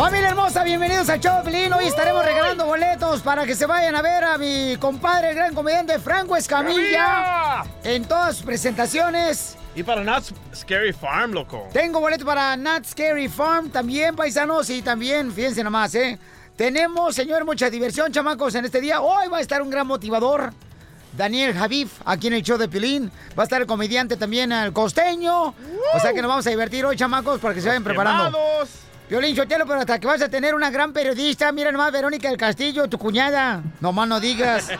Familia hermosa, bienvenidos al show de Pelín. Hoy estaremos regalando boletos para que se vayan a ver a mi compadre, el gran comediante Franco Escamilla, en todas sus presentaciones. Y para Not Scary Farm, loco. Tengo boletos para Not Scary Farm también, paisanos, y también, fíjense nomás, ¿eh? Tenemos, señor, mucha diversión, chamacos, en este día. Hoy va a estar un gran motivador. Daniel Javif, aquí en el show de Pilín. Va a estar el comediante también, el costeño. O sea que nos vamos a divertir hoy, chamacos, para que se vayan preparando. Violín Chotelo, pero hasta que vas a tener una gran periodista. Mira nomás, Verónica del Castillo, tu cuñada. Nomás no digas.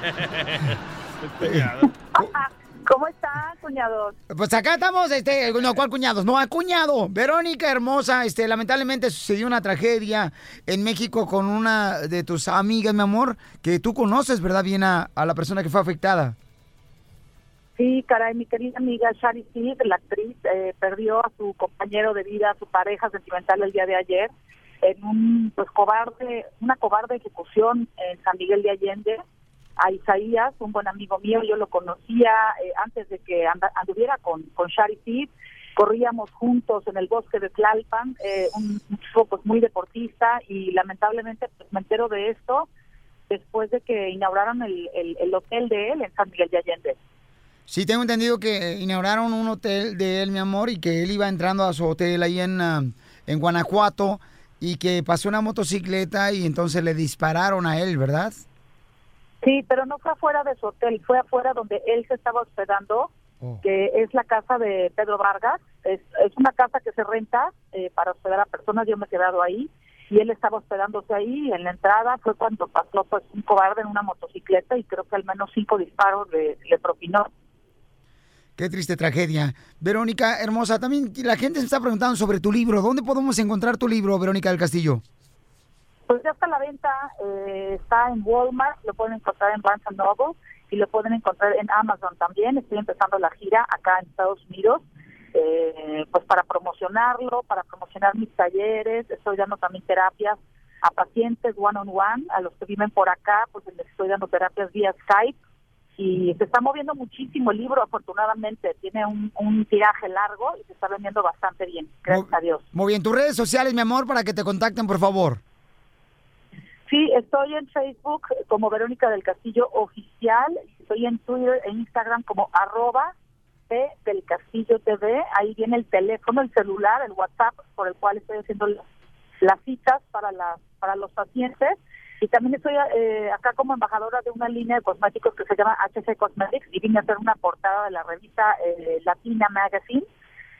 ¿Cómo está, cuñados? Pues acá estamos, este, no, ¿cuál cuñados? No, cuñado. Verónica hermosa, este, lamentablemente sucedió una tragedia en México con una de tus amigas, mi amor, que tú conoces, ¿verdad? Bien a, a la persona que fue afectada. Sí, caray, mi querida amiga Shari Sid, la actriz, eh, perdió a su compañero de vida, a su pareja sentimental el día de ayer, en un, pues, cobarde, una cobarde ejecución en San Miguel de Allende. A Isaías, un buen amigo mío, yo lo conocía eh, antes de que anduviera con, con Shari Sid. Corríamos juntos en el bosque de Tlalpan, eh, un, un chico pues, muy deportista y lamentablemente pues, me entero de esto después de que inauguraron el, el, el hotel de él en San Miguel de Allende. Sí, tengo entendido que inauguraron un hotel de él, mi amor, y que él iba entrando a su hotel ahí en, ah, en Guanajuato y que pasó una motocicleta y entonces le dispararon a él, ¿verdad? Sí, pero no fue afuera de su hotel, fue afuera donde él se estaba hospedando, que es la casa de Pedro Vargas. Es, es una casa que se renta eh, para hospedar a personas, yo me he quedado ahí, y él estaba hospedándose ahí. En la entrada fue cuando pasó pues un cobarde en una motocicleta y creo que al menos cinco disparos le, le propinó. Qué triste tragedia. Verónica, hermosa, también la gente se está preguntando sobre tu libro. ¿Dónde podemos encontrar tu libro, Verónica del Castillo? Pues ya está a la venta, eh, está en Walmart, lo pueden encontrar en Barnes Noble y lo pueden encontrar en Amazon también. Estoy empezando la gira acá en Estados Unidos, eh, pues para promocionarlo, para promocionar mis talleres. Estoy dando también terapias a pacientes one on one, a los que viven por acá, pues les estoy dando terapias vía Skype y se está moviendo muchísimo el libro, afortunadamente. Tiene un, un tiraje largo y se está vendiendo bastante bien, gracias a Dios. Muy bien, tus redes sociales, mi amor, para que te contacten, por favor. Sí, estoy en Facebook como Verónica del Castillo Oficial, estoy en Twitter e Instagram como arroba P del Castillo TV, ahí viene el teléfono, el celular, el WhatsApp por el cual estoy haciendo las, las citas para, las para los pacientes y también estoy eh, acá como embajadora de una línea de cosméticos que se llama HC Cosmetics. Y vine a hacer una portada de la revista eh, Latina Magazine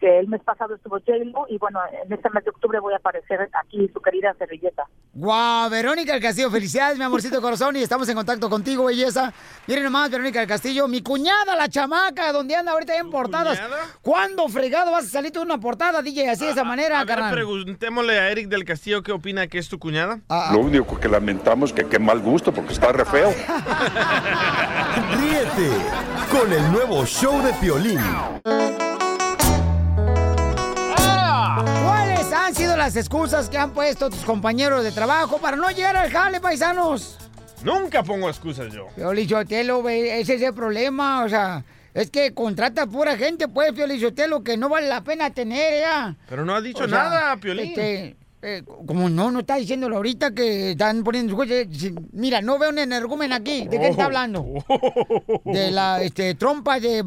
que el mes pasado estuvo J-Lo y bueno, en este mes de octubre voy a aparecer aquí su querida servilleta. Guau, Verónica del Castillo, felicidades, mi amorcito de corazón, y estamos en contacto contigo, belleza. Miren nomás, Verónica del Castillo, mi cuñada, la chamaca, donde anda ahorita en portadas. ¿Cuándo fregado vas a salir tú en una portada, DJ, así de esa manera, A ver, carnal? preguntémosle a Eric del Castillo qué opina que es tu cuñada. Lo único que lamentamos que qué mal gusto porque está re feo. Ríete con el nuevo show de Piolín. Las excusas que han puesto tus compañeros de trabajo para no llegar al jale, paisanos? Nunca pongo excusas yo. Piolichotelo, ese es el problema, o sea, es que contrata pura gente, pues, Piolichotelo, que no vale la pena tener, ya. Pero no ha dicho O sea, nada, Piolín. este, eh, como no, no está diciéndolo ahorita que están poniendo. Si- Mira, no veo un energúmen aquí. ¿De qué está Oh. hablando? De la este, trompa de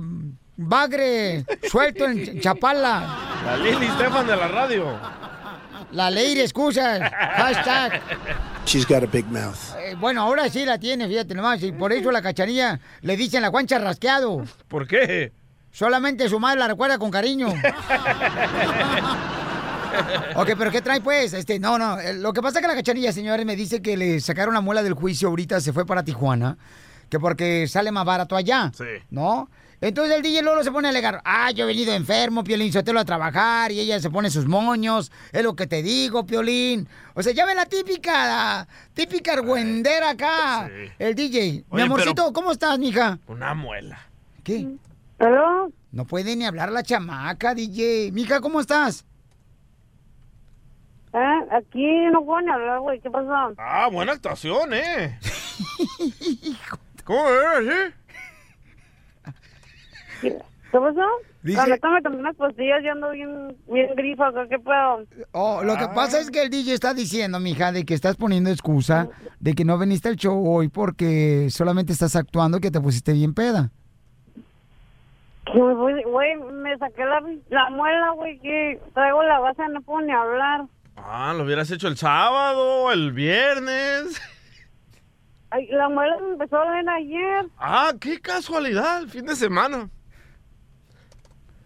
bagre suelto en Chapala. La Lili Stefan de la radio. La ley de excusas. Hashtag. She's got a big mouth. Eh, bueno, ahora sí la tiene, fíjate nomás. Y por eso la cacharilla le dicen la guancha rasqueado. ¿Por qué? Solamente su madre la recuerda con cariño. Ok, pero ¿qué trae pues? Este, no, no. eh, Lo que pasa es que la cachanilla, señores, me dice que le sacaron la muela del juicio ahorita, se fue para Tijuana, que porque sale más barato allá. Sí. ¿No? Entonces el DJ Lolo se pone a alegar, ah, yo he venido enfermo, Piolín, Sotelo a trabajar, y ella se pone sus moños, es lo que te digo, Piolín. O sea, ya ven la típica, la típica argüendera acá, el DJ. Mi amorcito, pero- ¿cómo estás, mija? Una muela. ¿Qué? ¿Pero? No puede ni hablar la chamaca, DJ. Mija, ¿cómo estás? ¿Eh? Aquí no puedo ni hablar, güey. ¿Qué pasó? Ah, buena actuación, ¿eh? ¿Cómo eres, eh? ¿Qué pasó? Dice- La neta me tomé unas pastillas y ando bien, bien grifa acá. ¿Qué pedo? Oh, lo que pasa es que el DJ está diciendo, mija, de que estás poniendo excusa de que no viniste al show hoy porque solamente estás actuando que te pusiste bien peda. Voy- Güey, me saqué la, la muela, güey, que traigo la base, no puedo ni hablar. Ah, lo hubieras hecho el sábado, el viernes. Ay, la muela me empezó a doler ayer. Ah, qué casualidad, el fin de semana.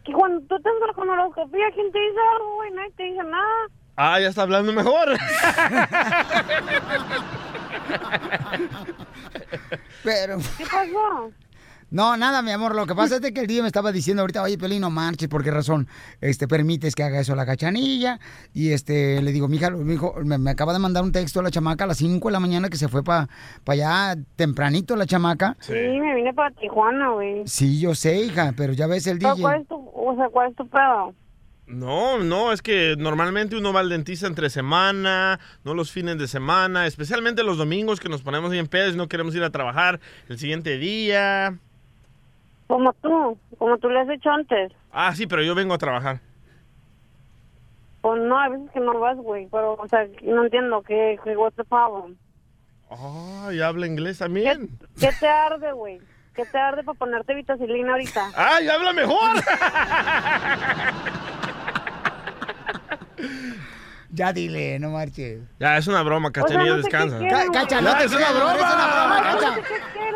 Que cuando tú te haces la colonoscopia, ¿quién te dice algo, güey? Nadie te dice nada. Ah, ya está hablando mejor. Pero... ¿Qué pasó? No, nada, mi amor. Lo que pasa es de que el día me estaba diciendo ahorita, oye, Pelín, no marches, ¿por qué razón este, permites que haga eso la cachanilla? Y este le digo, mija, mi hijo, me, me acaba de mandar un texto a la chamaca a las 5 de la mañana que se fue para allá tempranito la chamaca. Sí, me vine para Tijuana, güey. Sí, yo sé, hija, pero ya ves el DJ. ¿Cuál es tu, o sea, cuál es tu pedo? No, no, es que normalmente uno va al dentista entre semana, no los fines de semana, especialmente los domingos que nos ponemos bien pedos y no queremos ir a trabajar el siguiente día. Como tú, como tú le has hecho antes. Ah, sí, pero yo vengo a trabajar. Pues no, hay veces que no vas, güey. Pero, o sea, no entiendo qué, qué what's the problem. Ah, ya habla inglés también. ¿Qué te arde, güey? ¿Qué te arde para ponerte vitacilina ahorita? ¡Ah, ya habla mejor! Ya dile, no marches. Ya, es una broma, Cachanilla, descansa. Ca- Cacha, no Ya, te es una broma. Es una broma, Cacha.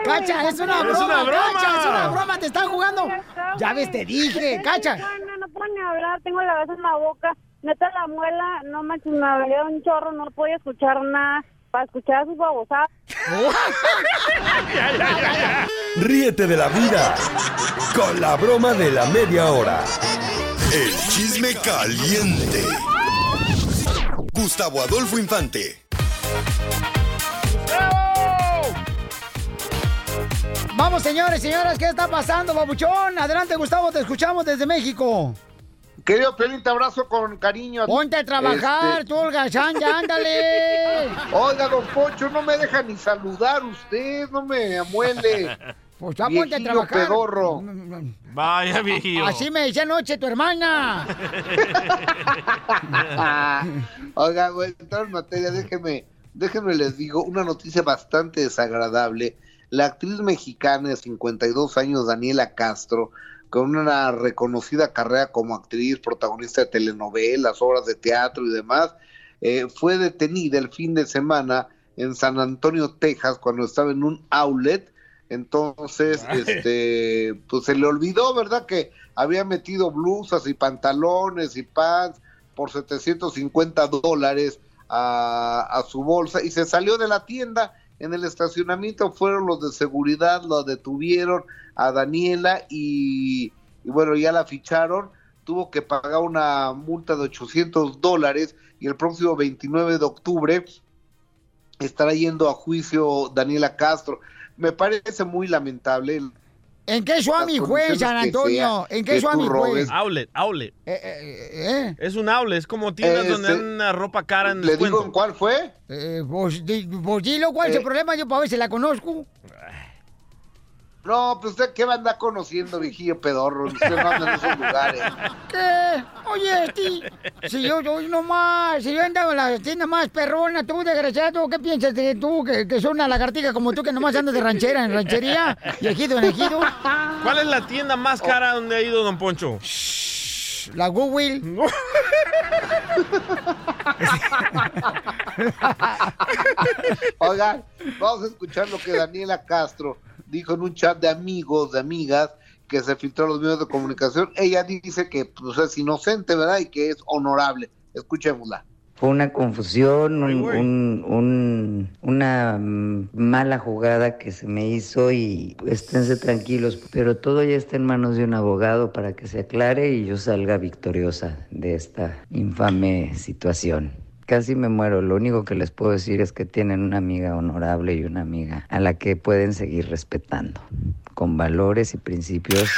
Cacha, es una Es broma. una broma. Cacha, es una broma. Te están jugando. Ya ves, te dije, Cacha. No, no puedo ni hablar, tengo la gasa en la boca. Neta, la muela, no manches, me dolía un chorro, no podía escuchar nada. Para escuchar a sus babosadas. Ríete de la vida con la broma de la media hora. El chisme caliente. Gustavo Adolfo Infante. Vamos, señores, señoras, ¿qué está pasando, babuchón? Adelante, Gustavo, te escuchamos desde México. Querido Pelín, te abrazo con cariño. Ponte a trabajar, Este, tú, holgazán, ya ándale. Oiga, don Poncho, no me deja ni saludar usted, no me amuele. Pues ya ponte a trabajar. pedorro. Vaya, viejillo. Así me decía anoche tu hermana. Oiga, güey, entrar en materia, déjeme, déjenme les digo una noticia bastante desagradable. La actriz mexicana de 52 años, Daniela Castro, con una reconocida carrera como actriz, protagonista de telenovelas, obras de teatro y demás, eh, fue detenida el fin de semana en San Antonio, Texas, cuando estaba en un outlet. Entonces, este, pues se le olvidó, ¿verdad? Que había metido blusas y pantalones y pants por 750 dólares a, a su bolsa y se salió de la tienda. En el estacionamiento fueron los de seguridad, lo detuvieron a Daniela y, y bueno, ya la ficharon. Tuvo que pagar una multa de 800 dólares y el próximo 29 de octubre estará yendo a juicio Daniela Castro. Me parece muy lamentable. ¿En qué Suami condiciones San Antonio? ¿En que qué Suami fue? robes. Outlet, outlet. Eh, Es un outlet, es como tiendas Eh, donde se- dan una ropa cara en ¿Le descuento. digo en cuál fue? Eh, pues, di- pues dilo, ¿cuál es el Eh. problema? Yo para ver si la conozco. No, pues usted qué va a andar conociendo, viejillo pedorro. Usted no anda en esos lugares. ¿Qué? Oye, Esti, si yo soy nomás, si yo andaba en la tienda más perrona, tú, desgraciado, ¿qué piensas de tú, que, que soy una lagartija como tú, que nomás andas de ranchera en ranchería y ejido en ejido? ¿Cuál es la tienda más cara donde ha ido Don Poncho? La Google. Oigan, vamos a escuchar lo que Daniela Castro dijo en un chat de amigos, de amigas, que se filtró en los medios de comunicación. Ella dice que pues, es inocente, ¿verdad? Y que es honorable. Escuchémosla. Fue una confusión, un- un- un- una mala jugada que se me hizo y esténse tranquilos, pero todo ya está en manos de un abogado para que se aclare y yo salga victoriosa de esta infame situación. Casi me muero, lo único que les puedo decir es que tienen una amiga honorable y una amiga a la que pueden seguir respetando, con valores y principios.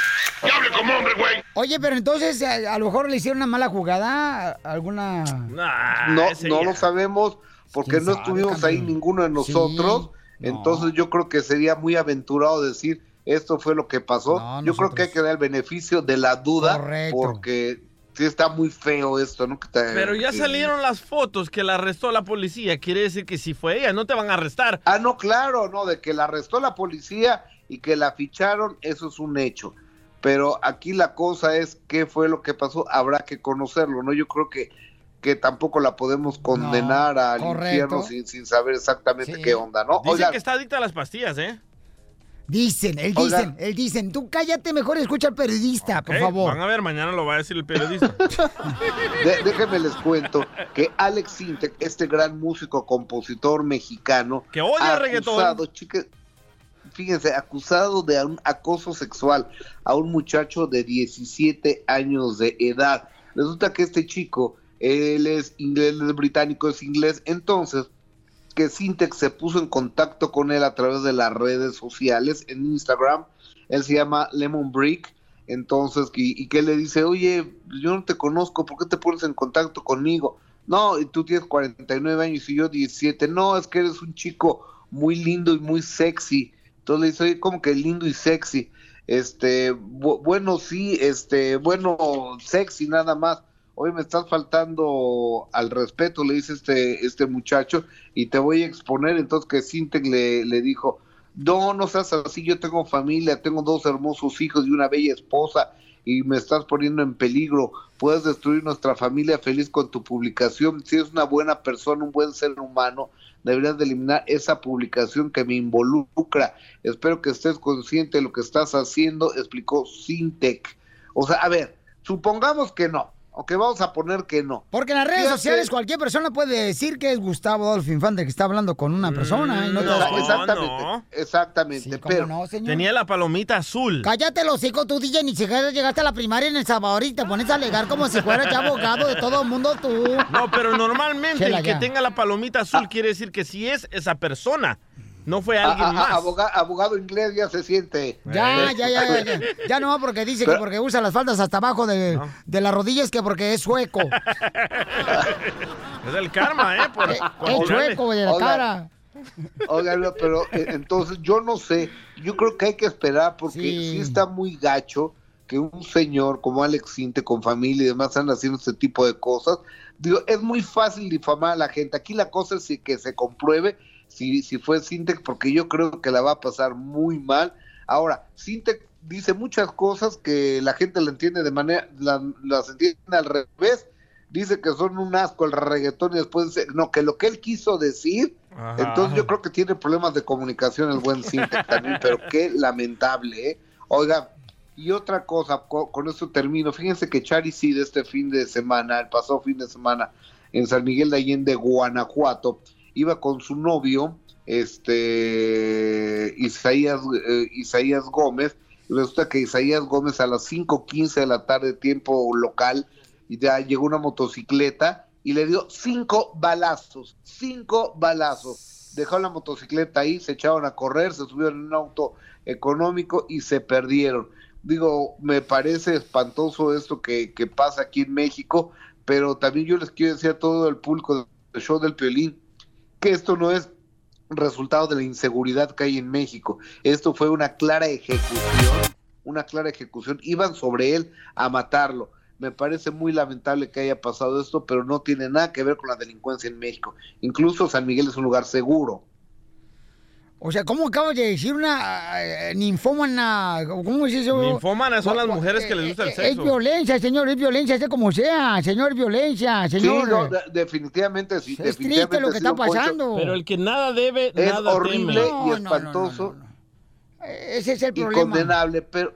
¡Hable como hombre, güey! Oye, pero entonces a, a lo mejor le hicieron una mala jugada, alguna... no, no lo sabemos porque no estuvimos ahí ninguno de nosotros. Entonces yo creo que sería muy aventurado decir esto fue lo que pasó. yo creo que hay que dar el beneficio de la duda porque sí está muy feo esto, ¿no? Pero ya salieron las fotos que la arrestó la policía. Quiere decir que si fue ella, no te van a arrestar. Ah, no, claro, no, de que la arrestó la policía y que la ficharon, eso es un hecho. Pero aquí la cosa es qué fue lo que pasó, habrá que conocerlo, ¿no? Yo creo que que tampoco la podemos condenar al infierno sin, sin, saber exactamente qué onda, ¿no? Dicen que está adicta a las pastillas, ¿eh? Dicen, él dicen, él dicen. Tú cállate mejor, escucha al periodista, por favor. Van a ver, mañana lo va a decir el periodista. déjenme les cuento que Alex Sintek, este gran músico, compositor mexicano, que odia reggaetón. fíjense, acusado de un acoso sexual a un muchacho de 17 años de edad. Resulta que este chico él es inglés, él es británico, es inglés, entonces que Sintex se puso en contacto con él a través de las redes sociales en Instagram, él se llama Lemon Brick, entonces, y, que le dice, oye, yo no te conozco, ¿por qué te pones en contacto conmigo? No, y tú tienes 49 años y yo 17, no, es que eres un chico muy lindo y muy sexy, entonces le dice, oye, como que lindo y sexy, este, bueno, sí, este, bueno, sexy nada más, hoy me estás faltando al respeto, le dice este, este muchacho, y te voy a exponer. Entonces que Sintec le, le dijo, no, no seas así, yo tengo familia, tengo dos hermosos hijos y una bella esposa, y me estás poniendo en peligro, puedes destruir nuestra familia feliz con tu publicación. Si eres una buena persona, un buen ser humano, deberías de eliminar esa publicación que me involucra. Espero que estés consciente de lo que estás haciendo, explicó Sintec. O sea, a ver, supongamos que no, Ok, vamos a poner que no. Porque en las redes sociales cualquier persona puede decir que es Gustavo Adolfo Infante que está hablando con una persona. y no, no exactamente, exactamente. pero tenía la palomita azul. Cállate los hijos, tú DJ, ni siquiera llegaste a la primaria en El Salvador y te pones a alegar como si fueras ya abogado de todo el mundo tú. No, pero normalmente el que tenga la palomita azul quiere decir que sí es esa persona. No fue alguien más. Abogado, inglés ya se siente. Ya, ya, ya, ya, ya. no, porque dice que porque usa las faldas hasta abajo de, de las rodillas que porque es sueco. es el karma, ¿eh? eh es sueco de la cara. Oiga, pero eh, entonces yo no sé, yo creo que hay que esperar porque sí. está muy gacho que un señor como Alex Sinte con familia y demás están haciendo este tipo de cosas. Digo, es muy fácil difamar a la gente. Aquí la cosa es que se compruebe si, si fue Sintec, porque yo creo que la va a pasar muy mal. Ahora, Sintec dice muchas cosas que la gente la entiende de manera, las entiende al revés. Dice que son un asco el reggaetón y después dice, no, que lo que él quiso decir, entonces yo creo que tiene problemas de comunicación el buen Sintec también, pero qué lamentable, ¿eh? Oiga, y otra cosa, con, esto termino, fíjense que Chari de este fin de semana, el pasado fin de semana, en San Miguel de Allende, Guanajuato, iba con su novio, este Isaías, eh, Isaías Gómez, resulta que Isaías Gómez a las 5.15 de la tarde, tiempo local, ya llegó una motocicleta y le dio cinco balazos, cinco balazos. Dejó la motocicleta ahí, se echaron a correr, se subieron en un auto económico y se perdieron. Digo, me parece espantoso esto que, que pasa aquí en México, pero también yo les quiero decir a todo el público del show del Piolín, que esto no es resultado de la inseguridad que hay en México. Esto fue una clara ejecución, una clara ejecución. Iban sobre él a matarlo. Me parece muy lamentable que haya pasado esto, pero no tiene nada que ver con la delincuencia en México. Incluso San Miguel es un lugar seguro. O sea, ¿cómo acabo de decir una eh, ninfómana? ¿Cómo es eso? Ninfómanas son las mujeres que les gusta el sexo. Es violencia, señor, es violencia, sea como sea, señor, es violencia, señor. Sí, definitivamente sí. Es triste lo que está pasando. Pero el que nada debe, es nada horrible y espantoso. Ese es el problema. Y condenable, pero,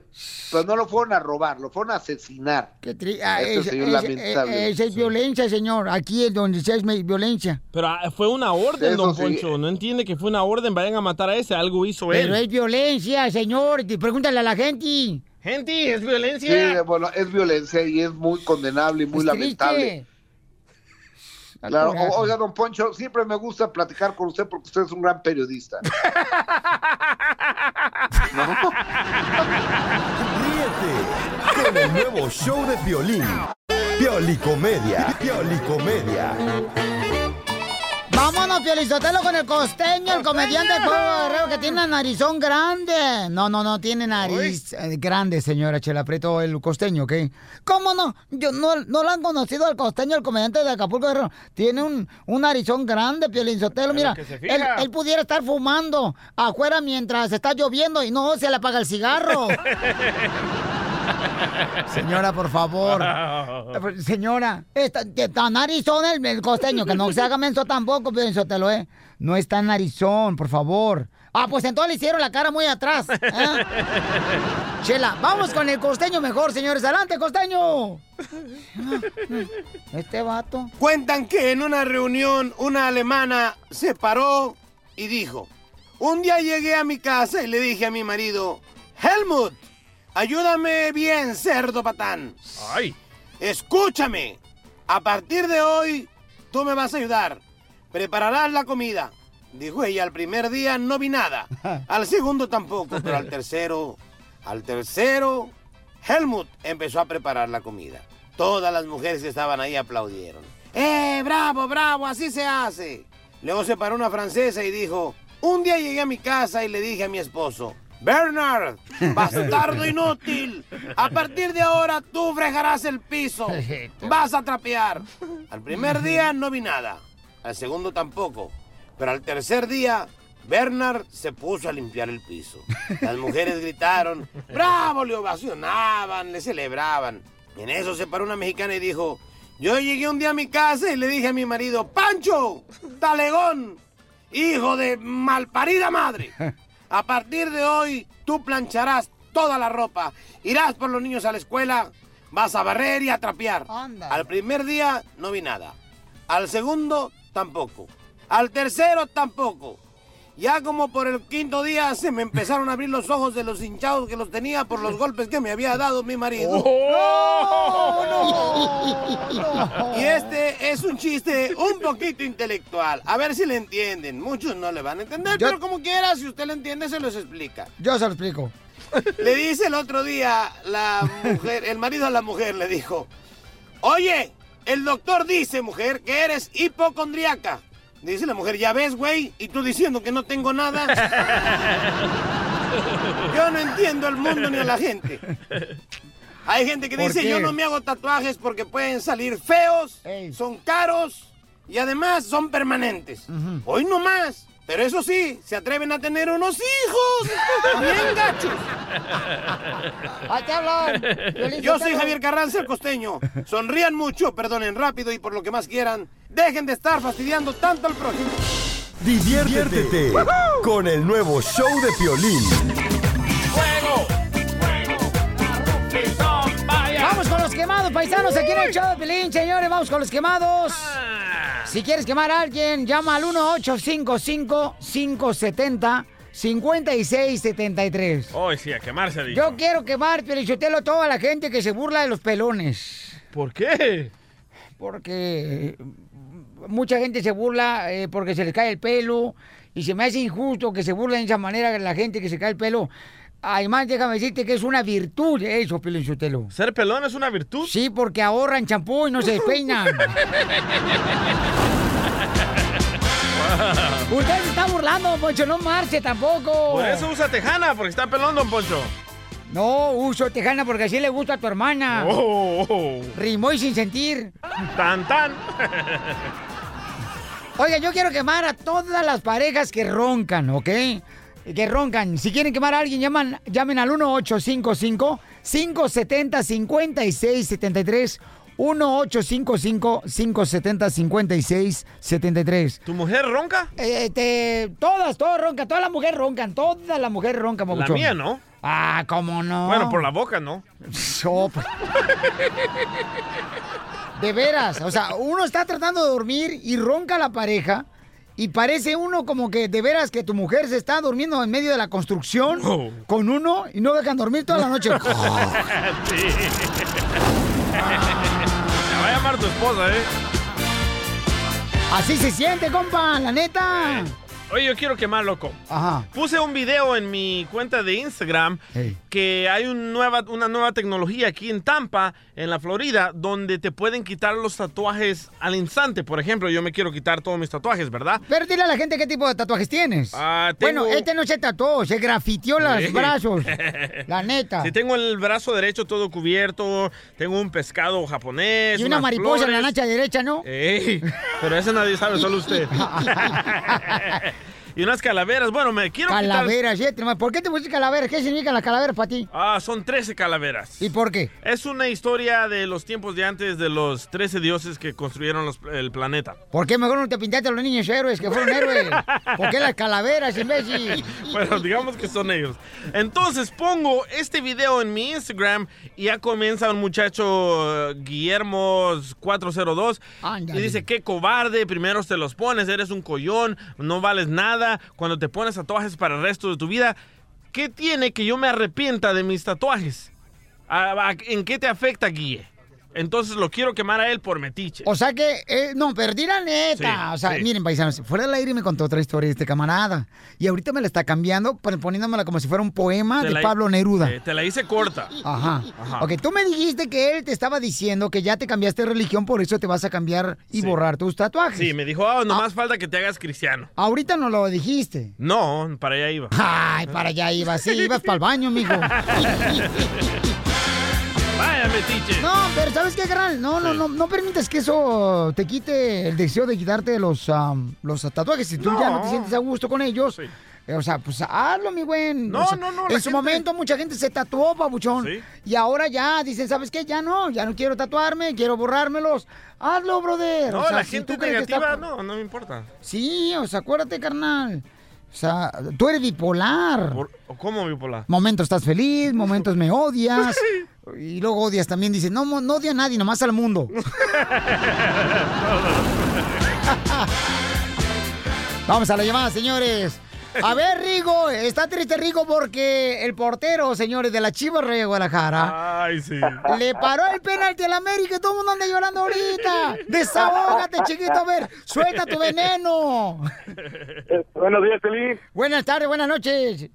pero no lo fueron a robar, lo fueron a asesinar. Qué ah, es, lamentable. Esa es violencia, señor. Aquí es donde se es violencia. Pero ah, fue una orden, don Poncho. No entiende que fue una orden, vayan a matar a ese, algo hizo él. Pero es violencia, señor. Pregúntale a la gente. Gente, es violencia. Sí, bueno, es violencia y es muy condenable y muy lamentable. Claro, oiga, don Poncho, siempre me gusta platicar con usted porque usted es un gran periodista. Ríete con el nuevo show de violín. Piolicomedia. Piolicomedia. Vámonos, Piolizotelo, con el costeño, el comediante de Pueblo Guerrero que tiene una narizón grande. No, no, no, tiene nariz eh, grande, señora Chela Prieto, el costeño, ¿ok? ¿Cómo no? Yo no, no lo han conocido al costeño, el comediante de Acapulco Guerrero. Tiene un, un narizón grande, Piolizotelo. Mira, él, él pudiera estar fumando afuera mientras está lloviendo y no se le apaga el cigarro. Señora, por favor. Señora, está, narizón el, el costeño, que no se haga menso tampoco, Piolizotelo, ¿eh? No está narizón, por favor. Ah, pues entonces le hicieron la cara muy atrás. ¿eh? Chela, vamos con el costeño mejor, señores. Adelante, costeño. Este vato. Cuentan que en una reunión una alemana se paró y dijo, un día llegué a mi casa y le dije a mi marido, Helmut, ayúdame bien, cerdo patán. Ay. Escúchame, a partir de hoy tú me vas a ayudar. Prepararás la comida. Dijo ella, al primer día no vi nada. Al segundo tampoco, pero al tercero, al tercero, Helmut empezó a preparar la comida. Todas las mujeres que estaban ahí aplaudieron. ¡Eh, bravo, bravo! Así se hace. Luego se paró una francesa y dijo, un día llegué a mi casa y le dije a mi esposo, Bernard, bastardo inútil, a partir de ahora tú fregarás el piso, vas a trapear. Al primer día no vi nada, al segundo tampoco, pero al tercer día Bernard se puso a limpiar el piso. Las mujeres gritaron, bravo, le ovacionaban, le celebraban. En eso se paró una mexicana y dijo, yo llegué un día a mi casa y le dije a mi marido, Pancho, talegón, hijo de malparida madre. A partir de hoy, tú plancharás toda la ropa, irás por los niños a la escuela, vas a barrer y a trapear. Al primer día no vi nada. Al segundo, tampoco. Al tercero, tampoco. Ya como por el quinto día se me empezaron a abrir los ojos de los hinchados que los tenía por los golpes que me había dado mi marido. Y este es un chiste un poquito intelectual. A ver si le entienden. Muchos no le van a entender, pero como quiera, si usted le entiende, se los explica. Yo se lo explico. Le dice el otro día la mujer, el marido a la mujer le dijo, oye, el doctor dice, mujer, que eres hipocondriaca. Dice la mujer, ya ves, güey, y tú diciendo que no tengo nada. Yo no entiendo el mundo ni a la gente. Hay gente que ¿Por dice, qué? yo no me hago tatuajes porque pueden salir feos, son caros y además son permanentes. Hoy no más. Pero eso sí, se atreven a tener unos hijos. Bien gachos. Yo soy. Javier Carranza, el costeño. Sonrían mucho, perdonen rápido y por lo que más quieran. Dejen de estar fastidiando tanto al prójimo. Diviértete con el nuevo show de Piolín. Vamos con los quemados, paisanos, aquí en el show de Pelín, señores, vamos con los quemados. Si quieres quemar a alguien, llama al 1-855-570-5673. Hoy sí, a quemarse, dicho. Yo quiero quemar, Pelichotelo, a toda la gente que se burla de los pelones. ¿Por qué? Porque eh, mucha gente se burla eh, porque se les cae el pelo y se me hace injusto que se burlen de esa manera la gente que se cae el pelo. Además, déjame decirte que es una virtud eso, Pelichotelo. ¿Ser pelón es una virtud? Sí, porque ahorran champú y no se despeinan. Usted se está burlando, don Poncho, no marche tampoco. Por eso usa tejana, porque está pelón, don Poncho. No, uso tejana porque así le gusta a tu hermana. Oh. Rimó y sin sentir. Tan, tan. Oiga, yo quiero quemar a todas las parejas que roncan, ¿ok? Que roncan. Si quieren quemar a alguien, llaman, llamen al 1855-570-5673. 1855-570-5673. ¿Tu mujer ronca? Eh, te- todas, todas roncan. Todas las mujeres roncan. Todas las mujeres roncan, La papuchón. mía no. Ah, ¿cómo no? Bueno, por la boca, ¿no? Sopa. De veras, o sea, uno está tratando de dormir y ronca la pareja y parece uno como que de veras que tu mujer se está durmiendo en medio de la construcción Oh. con uno y no dejan dormir toda la noche. sí. Te va a llamar tu esposa, ¿eh? Así se siente, compa, la neta. Oye, yo quiero quemar, loco. Ajá. Puse un video en mi cuenta de Instagram que hay un nueva, una nueva tecnología aquí en Tampa, en la Florida, donde te pueden quitar los tatuajes al instante. Por ejemplo, yo me quiero quitar todos mis tatuajes, ¿verdad? Pero dile a la gente qué tipo de tatuajes tienes. Ah, tengo- Bueno, este no se tatuó, se grafiteó los Sí. brazos. La neta. Si tengo el brazo derecho todo cubierto, tengo un pescado japonés. y una mariposa en la nacha derecha, ¿no? Ey, pero ese nadie sabe, solo usted. y unas calaveras. Bueno, me quiero quitar... Calaveras, ¿eh? ¿Por qué te pusiste calaveras? ¿Qué significan las calaveras para ti? Ah, son 13 calaveras. ¿Y por qué? Es una historia de los tiempos de antes de los 13 dioses que construyeron los- el planeta. ¿Por qué mejor no te pintaste a los niños héroes que fueron héroes? ¿Por qué las calaveras, imbécil? Bueno, digamos que son ellos. Entonces pongo este video en mi Instagram y ya comienza un muchacho eh, Guillermo 402 y dice, qué cobarde, primero te los pones, eres un collón, no vales nada, cuando te pones tatuajes para el resto de tu vida, ¿qué tiene que yo me arrepienta de mis tatuajes? ¿A- a- ¿En qué te afecta, Guille? Entonces lo quiero quemar a él por metiche. O sea que, eh, no, perdí la neta. Sí, o sea, sí. miren, paisanos, fuera del aire me contó otra historia este camarada. Y ahorita me la está cambiando, pon- poniéndomela como si fuera un poema Te de Pablo Neruda. eh, te la hice corta. Ajá. Ajá. Ok, tú me dijiste que él te estaba diciendo que ya te cambiaste de religión, por eso te vas a cambiar y borrar tus tatuajes. Sí, me dijo, ah, nomás falta que te hagas cristiano. Ahorita no lo dijiste. No, para allá iba. Ay, para allá ibas, sí, ibas para el baño, mijo. No, pero ¿sabes qué, carnal? No, no, no, no permites que eso te quite el deseo de quitarte los, am, los tatuajes. Si tú ya no te sientes a gusto con ellos, eh, o sea, pues hazlo, mi buen. No, O sea, no, no, En su gente- momento mucha gente se tatuó, pabuchón. Y ahora ya dicen, ¿sabes qué? Ya no, ya no quiero tatuarme, quiero borrármelos. Hazlo, brother. No, O sea, la si gente está- negativa, no, no me importa. Sí, o sea, acuérdate, carnal. O sea, tú eres bipolar. ¿O ¿Cómo bipolar? Momentos estás feliz, momentos me odias. Y luego odias también, dices, no, no odio a nadie, nomás al mundo. Vamos a la llamada, señores. A ver, Rigo, está triste Rigo porque el portero, señores, de la Chivas Rey de Guadalajara, Ay, sí. le paró el penalti al América y todo el mundo anda llorando ahorita. Desahógate, chiquito, a ver, suelta tu veneno. Buenos días, Pelín. Buenas tardes, buenas noches.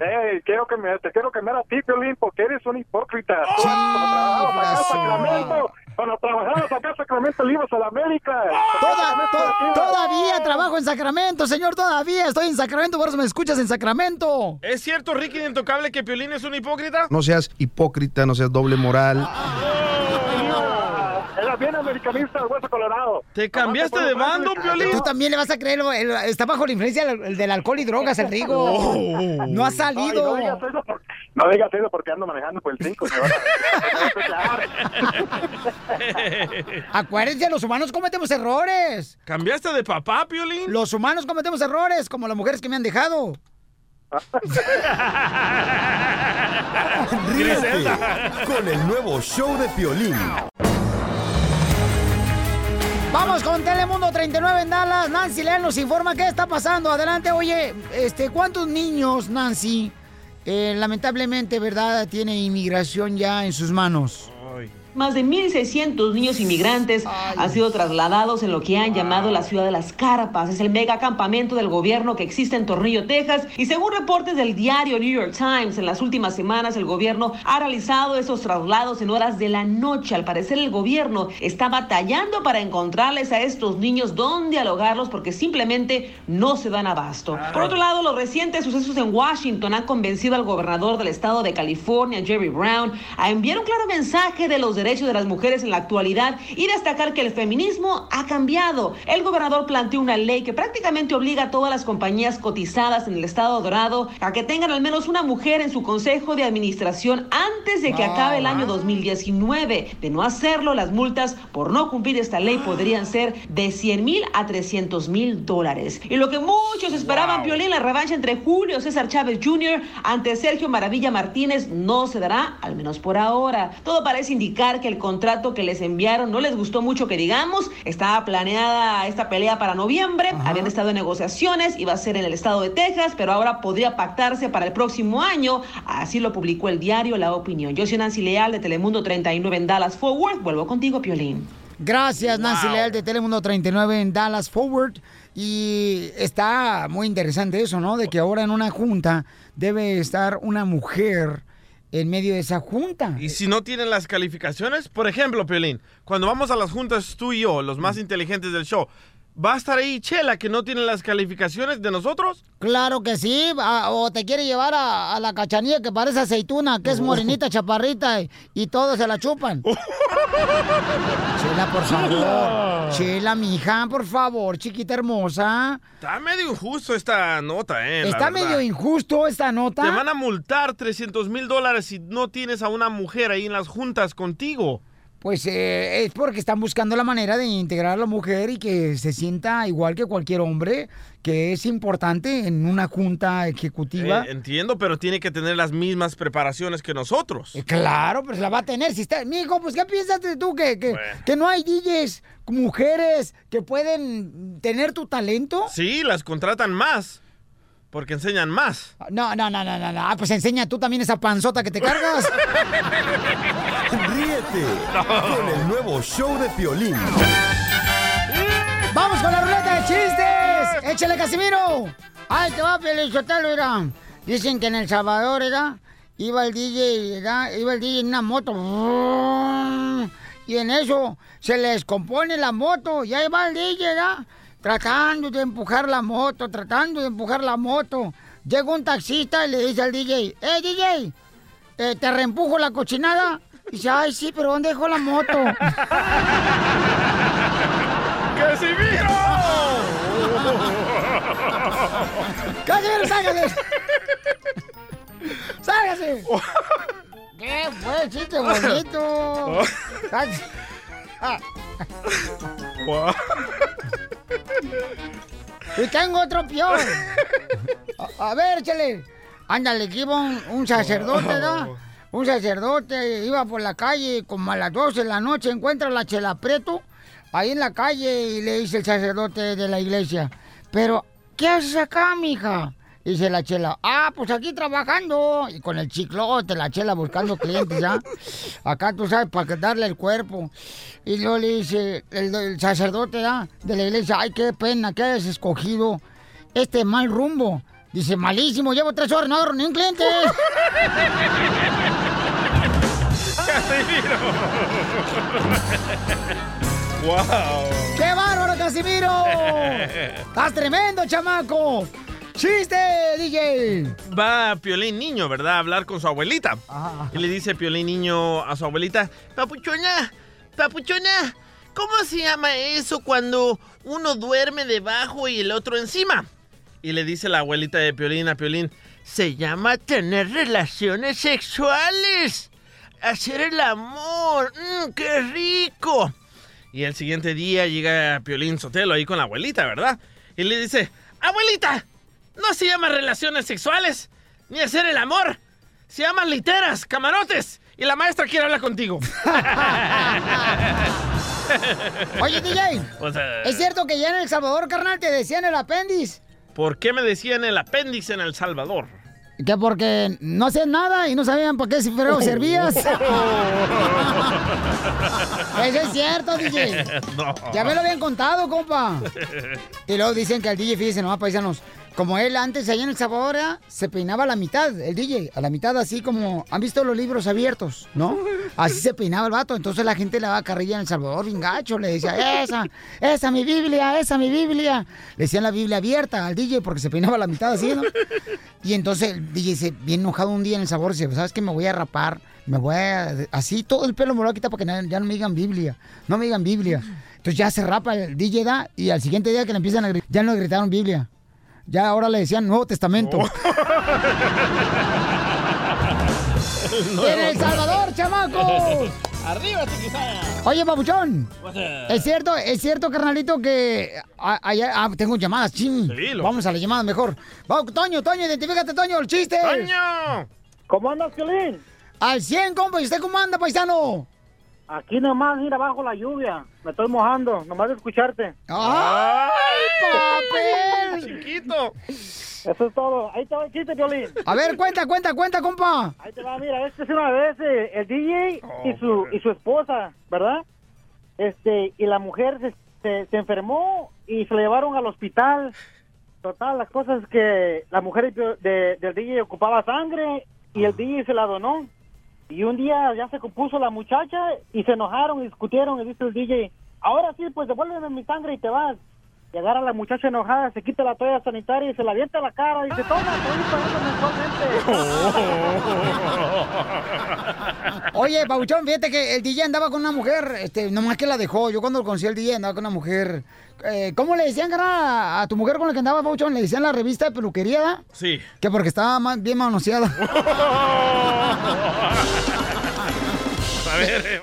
Eh, quiero que me, te quiero quemar a ti, Pelín, porque eres un hipócrita. Sí, cuando trabajabas acá. Sacramento, cuando trabajabas acá en Sacramento, le ibas a la América. Toda- Sacramento to- todavía trabajo en Sacramento, señor, todavía estoy en Sacramento, por eso me escuchas en Sacramento. ¿Es cierto, Ricky de Intocable, que Piolín es un hipócrita? No seas hipócrita, no seas doble moral. Eras bien americanista, el hueso colorado. ¿Te cambiaste de bando, Piolín? Tú también le vas a creer, el- está bajo la influencia del, el del alcohol y drogas, el Rigo. No ha Ay, salido. no digas eso por- no digas eso porque ando manejando por el 5. Acuérdense, los humanos cometemos errores. ¿Cambiaste de papá, Piolín? Los humanos cometemos errores, como las mujeres que me han dejado. Ríete con el nuevo show de Piolín. Vamos con Telemundo 39 en Dallas. Nancy Leal nos informa qué está pasando. Adelante, oye, este, ¿cuántos niños, Nancy, eh, lamentablemente, verdad, tiene inmigración ya en sus manos? Más de 1.600 niños inmigrantes han sido trasladados en lo que han llamado la ciudad de las carpas. Es el mega campamento del gobierno que existe en Tornillo, Texas. Y según reportes del diario New York Times, en las últimas semanas el gobierno ha realizado esos traslados en horas de la noche. Al parecer el gobierno está batallando para encontrarles a estos niños dónde alojarlos porque simplemente no se dan abasto. Por otro lado, los recientes sucesos en Washington han convencido al gobernador del estado de California, Jerry Brown, a enviar un claro mensaje de los derechos de las mujeres en la actualidad y destacar que el feminismo ha cambiado. El gobernador planteó una ley que prácticamente obliga a todas las compañías cotizadas en el estado dorado a que tengan al menos una mujer en su consejo de administración antes de que acabe el año 2019. De no hacerlo, las multas por no cumplir esta ley podrían ser de 100 mil a 300 mil dólares. Y lo que muchos esperaban, Piolín, la revancha entre Julio César Chávez Jr. ante Sergio Maravilla Martínez no se dará, al menos por ahora. Todo parece indicar que el contrato que les enviaron no les gustó mucho que digamos. Estaba planeada esta pelea para noviembre, habían estado en negociaciones, iba a ser en el estado de Texas, pero ahora podría pactarse para el próximo año. Así lo publicó el diario La Opinión. Yo soy Nancy Leal de Telemundo 39 en Dallas Forward. Vuelvo contigo, Piolín. Gracias, Nancy Leal de Telemundo 39 en Dallas Forward. Y está muy interesante eso, ¿no? De que ahora en una junta debe estar una mujer en medio de esa junta. Y si no tienen las calificaciones, por ejemplo, Piolín, cuando vamos a las juntas tú y yo, los más inteligentes del show, ¿va a estar ahí Chela que no tiene las calificaciones de nosotros? Claro que sí, a- o te quiere llevar a, a la cachanilla que parece aceituna, que es morenita, chaparrita, y, y todos se la chupan. Chela, por favor. Chela, mija, por favor, chiquita hermosa. Está medio injusto esta nota, ¿eh? Está medio injusto esta nota. Te van a multar 300 mil dólares si no tienes a una mujer ahí en las juntas contigo. Pues eh, es porque están buscando la manera de integrar a la mujer y que se sienta igual que cualquier hombre, que es importante en una junta ejecutiva. Eh, entiendo, pero tiene que tener las mismas preparaciones que nosotros. Eh, Claro, pues la va a tener. Si está, mijo, pues ¿qué piensas de tú? ¿Que, que, que no hay DJs, mujeres que pueden tener tu talento? Sí, las contratan más. Porque enseñan más. No, no, no, no, no, no. Ah, Pues enseña tú también esa panzota que te cargas. Ríete con el nuevo show de Piolín. ¡Vamos con la ruleta de chistes! ¡Échale, Casimiro! ¡Ay, te va, Pelizotelo, mira! Dicen que en El Salvador, ¿verdad? Iba el DJ, ¿verdad? Iba el DJ en una moto. Y en eso se le descompone la moto. Y ahí va el DJ, ¿verdad? Tratando de empujar la moto, tratando de empujar la moto. Llega un taxista y le dice al DJ, ¡Eh, DJ! eh, ¿Te reempujo la cochinada? Y dice, ¡ay, sí, pero ¿dónde dejó la moto? ¡Casimiro, sálgase! ¡Sálgase! ¿Qué fue? Chiste bonito. Ah. Y tengo otro peor. A, a ver, échale. Ándale, que iba un, un sacerdote, ¿verdad? Un sacerdote iba por la calle como a las 12 de la noche, encuentra la Chela Preto ahí en la calle y le dice el sacerdote de la iglesia, pero, ¿qué haces acá, mija? Dice la chela, ah, pues aquí trabajando. Y con el chiclote, la chela buscando clientes, ¿ya? Acá tú sabes, para darle el cuerpo. Y luego le dice el, el sacerdote ¿ya? de la iglesia, ay, qué pena que hayas escogido este mal rumbo. Dice, malísimo, llevo tres horas, no agarro ni un cliente. ¡Wow! ¡Qué bárbaro, Casimiro! ¡Estás tremendo, chamaco! ¡Chiste, DJ! Va Piolín Niño, ¿verdad? A hablar con su abuelita. Y le dice Piolín Niño a su abuelita, Papuchona, papuchona, ¿cómo se llama eso cuando uno duerme debajo y el otro encima? Y le dice la abuelita de Piolín a Piolín, se llama tener relaciones sexuales. Hacer el amor. ¡Mmm, qué rico! Y el siguiente día llega Piolín Sotelo ahí con la abuelita, ¿verdad? Y le dice, abuelita, no se llama relaciones sexuales, ni hacer el amor. Se llaman literas, camarotes. Y la maestra quiere hablar contigo. Oye, DJ, O sea, ¿es cierto que ya en El Salvador, carnal, te decían el apéndice? ¿Por qué me decían el apéndice en El Salvador? Que porque no hacían nada y no sabían por qué si fregado servías. Eso es cierto, DJ. No. Ya me lo habían contado, compa. Y luego dicen que el DJ, fíjense nomás, paisanos, como él antes allá en El Sabor, ¿eh? se peinaba a la mitad, el DJ, a la mitad así como, ¿han visto los libros abiertos? ¿No? Así se peinaba el vato, entonces la gente le daba carrilla en El Salvador, bien gacho, le decía, esa, esa mi Biblia, esa mi Biblia. Le decían la Biblia abierta al DJ porque se peinaba a la mitad así, ¿no? Y entonces el DJ se bien enojado un día en El Sabor, dice, ¿sabes qué? Me voy a rapar, me voy a, así todo el pelo me lo voy a quitar ya no me digan Biblia, no me digan Biblia. Entonces ya se rapa el DJ da y al siguiente día que le empiezan a gritar, ya no gritaron Biblia. Ya ahora le decían Nuevo Testamento. ¡En El Salvador, chamacos! ¡Arriba, chiquisaya! Oye, papuchón. Es cierto, es cierto, carnalito, que ah, tengo llamadas, ching. Vamos a las llamadas mejor. Vamos, Toño, Toño, identifícate, Toño, el chiste. ¡Toño! ¿Cómo andas, Piolín? Al 100, compa, ¿y usted cómo anda, paisano? Aquí nomás, mira, bajo la lluvia. Me estoy mojando, nomás de escucharte. ¡Ay, papel! ¡Chiquito! Eso es todo. Ahí te va el chiste, Piolín. A ver, cuenta, cuenta, cuenta, compa. Ahí te va, mira, este es una vez eh, el DJ y su y su esposa, ¿verdad? este, y la mujer se, se, se enfermó y se la llevaron al hospital. Total, las cosas es que la mujer de- de- del DJ ocupaba sangre y el DJ se la donó. Y un día ya se compuso la muchacha y se enojaron y discutieron y dice el DJ, ahora sí, pues devuélveme mi sangre y te vas. Y a la muchacha enojada, se quita la toalla sanitaria y se la avienta a la cara y dice, toma, mensualmente. Oye, Pauchón, fíjate que el DJ andaba con una mujer, este, nomás que la dejó. Yo cuando conocí al DJ andaba con una mujer. Eh, ¿Cómo le decían, cara, a tu mujer con la que andaba, Pauchón? ¿Le decían la revista de peluquería? Sí. Que porque estaba bien manoseada. A ver. eh.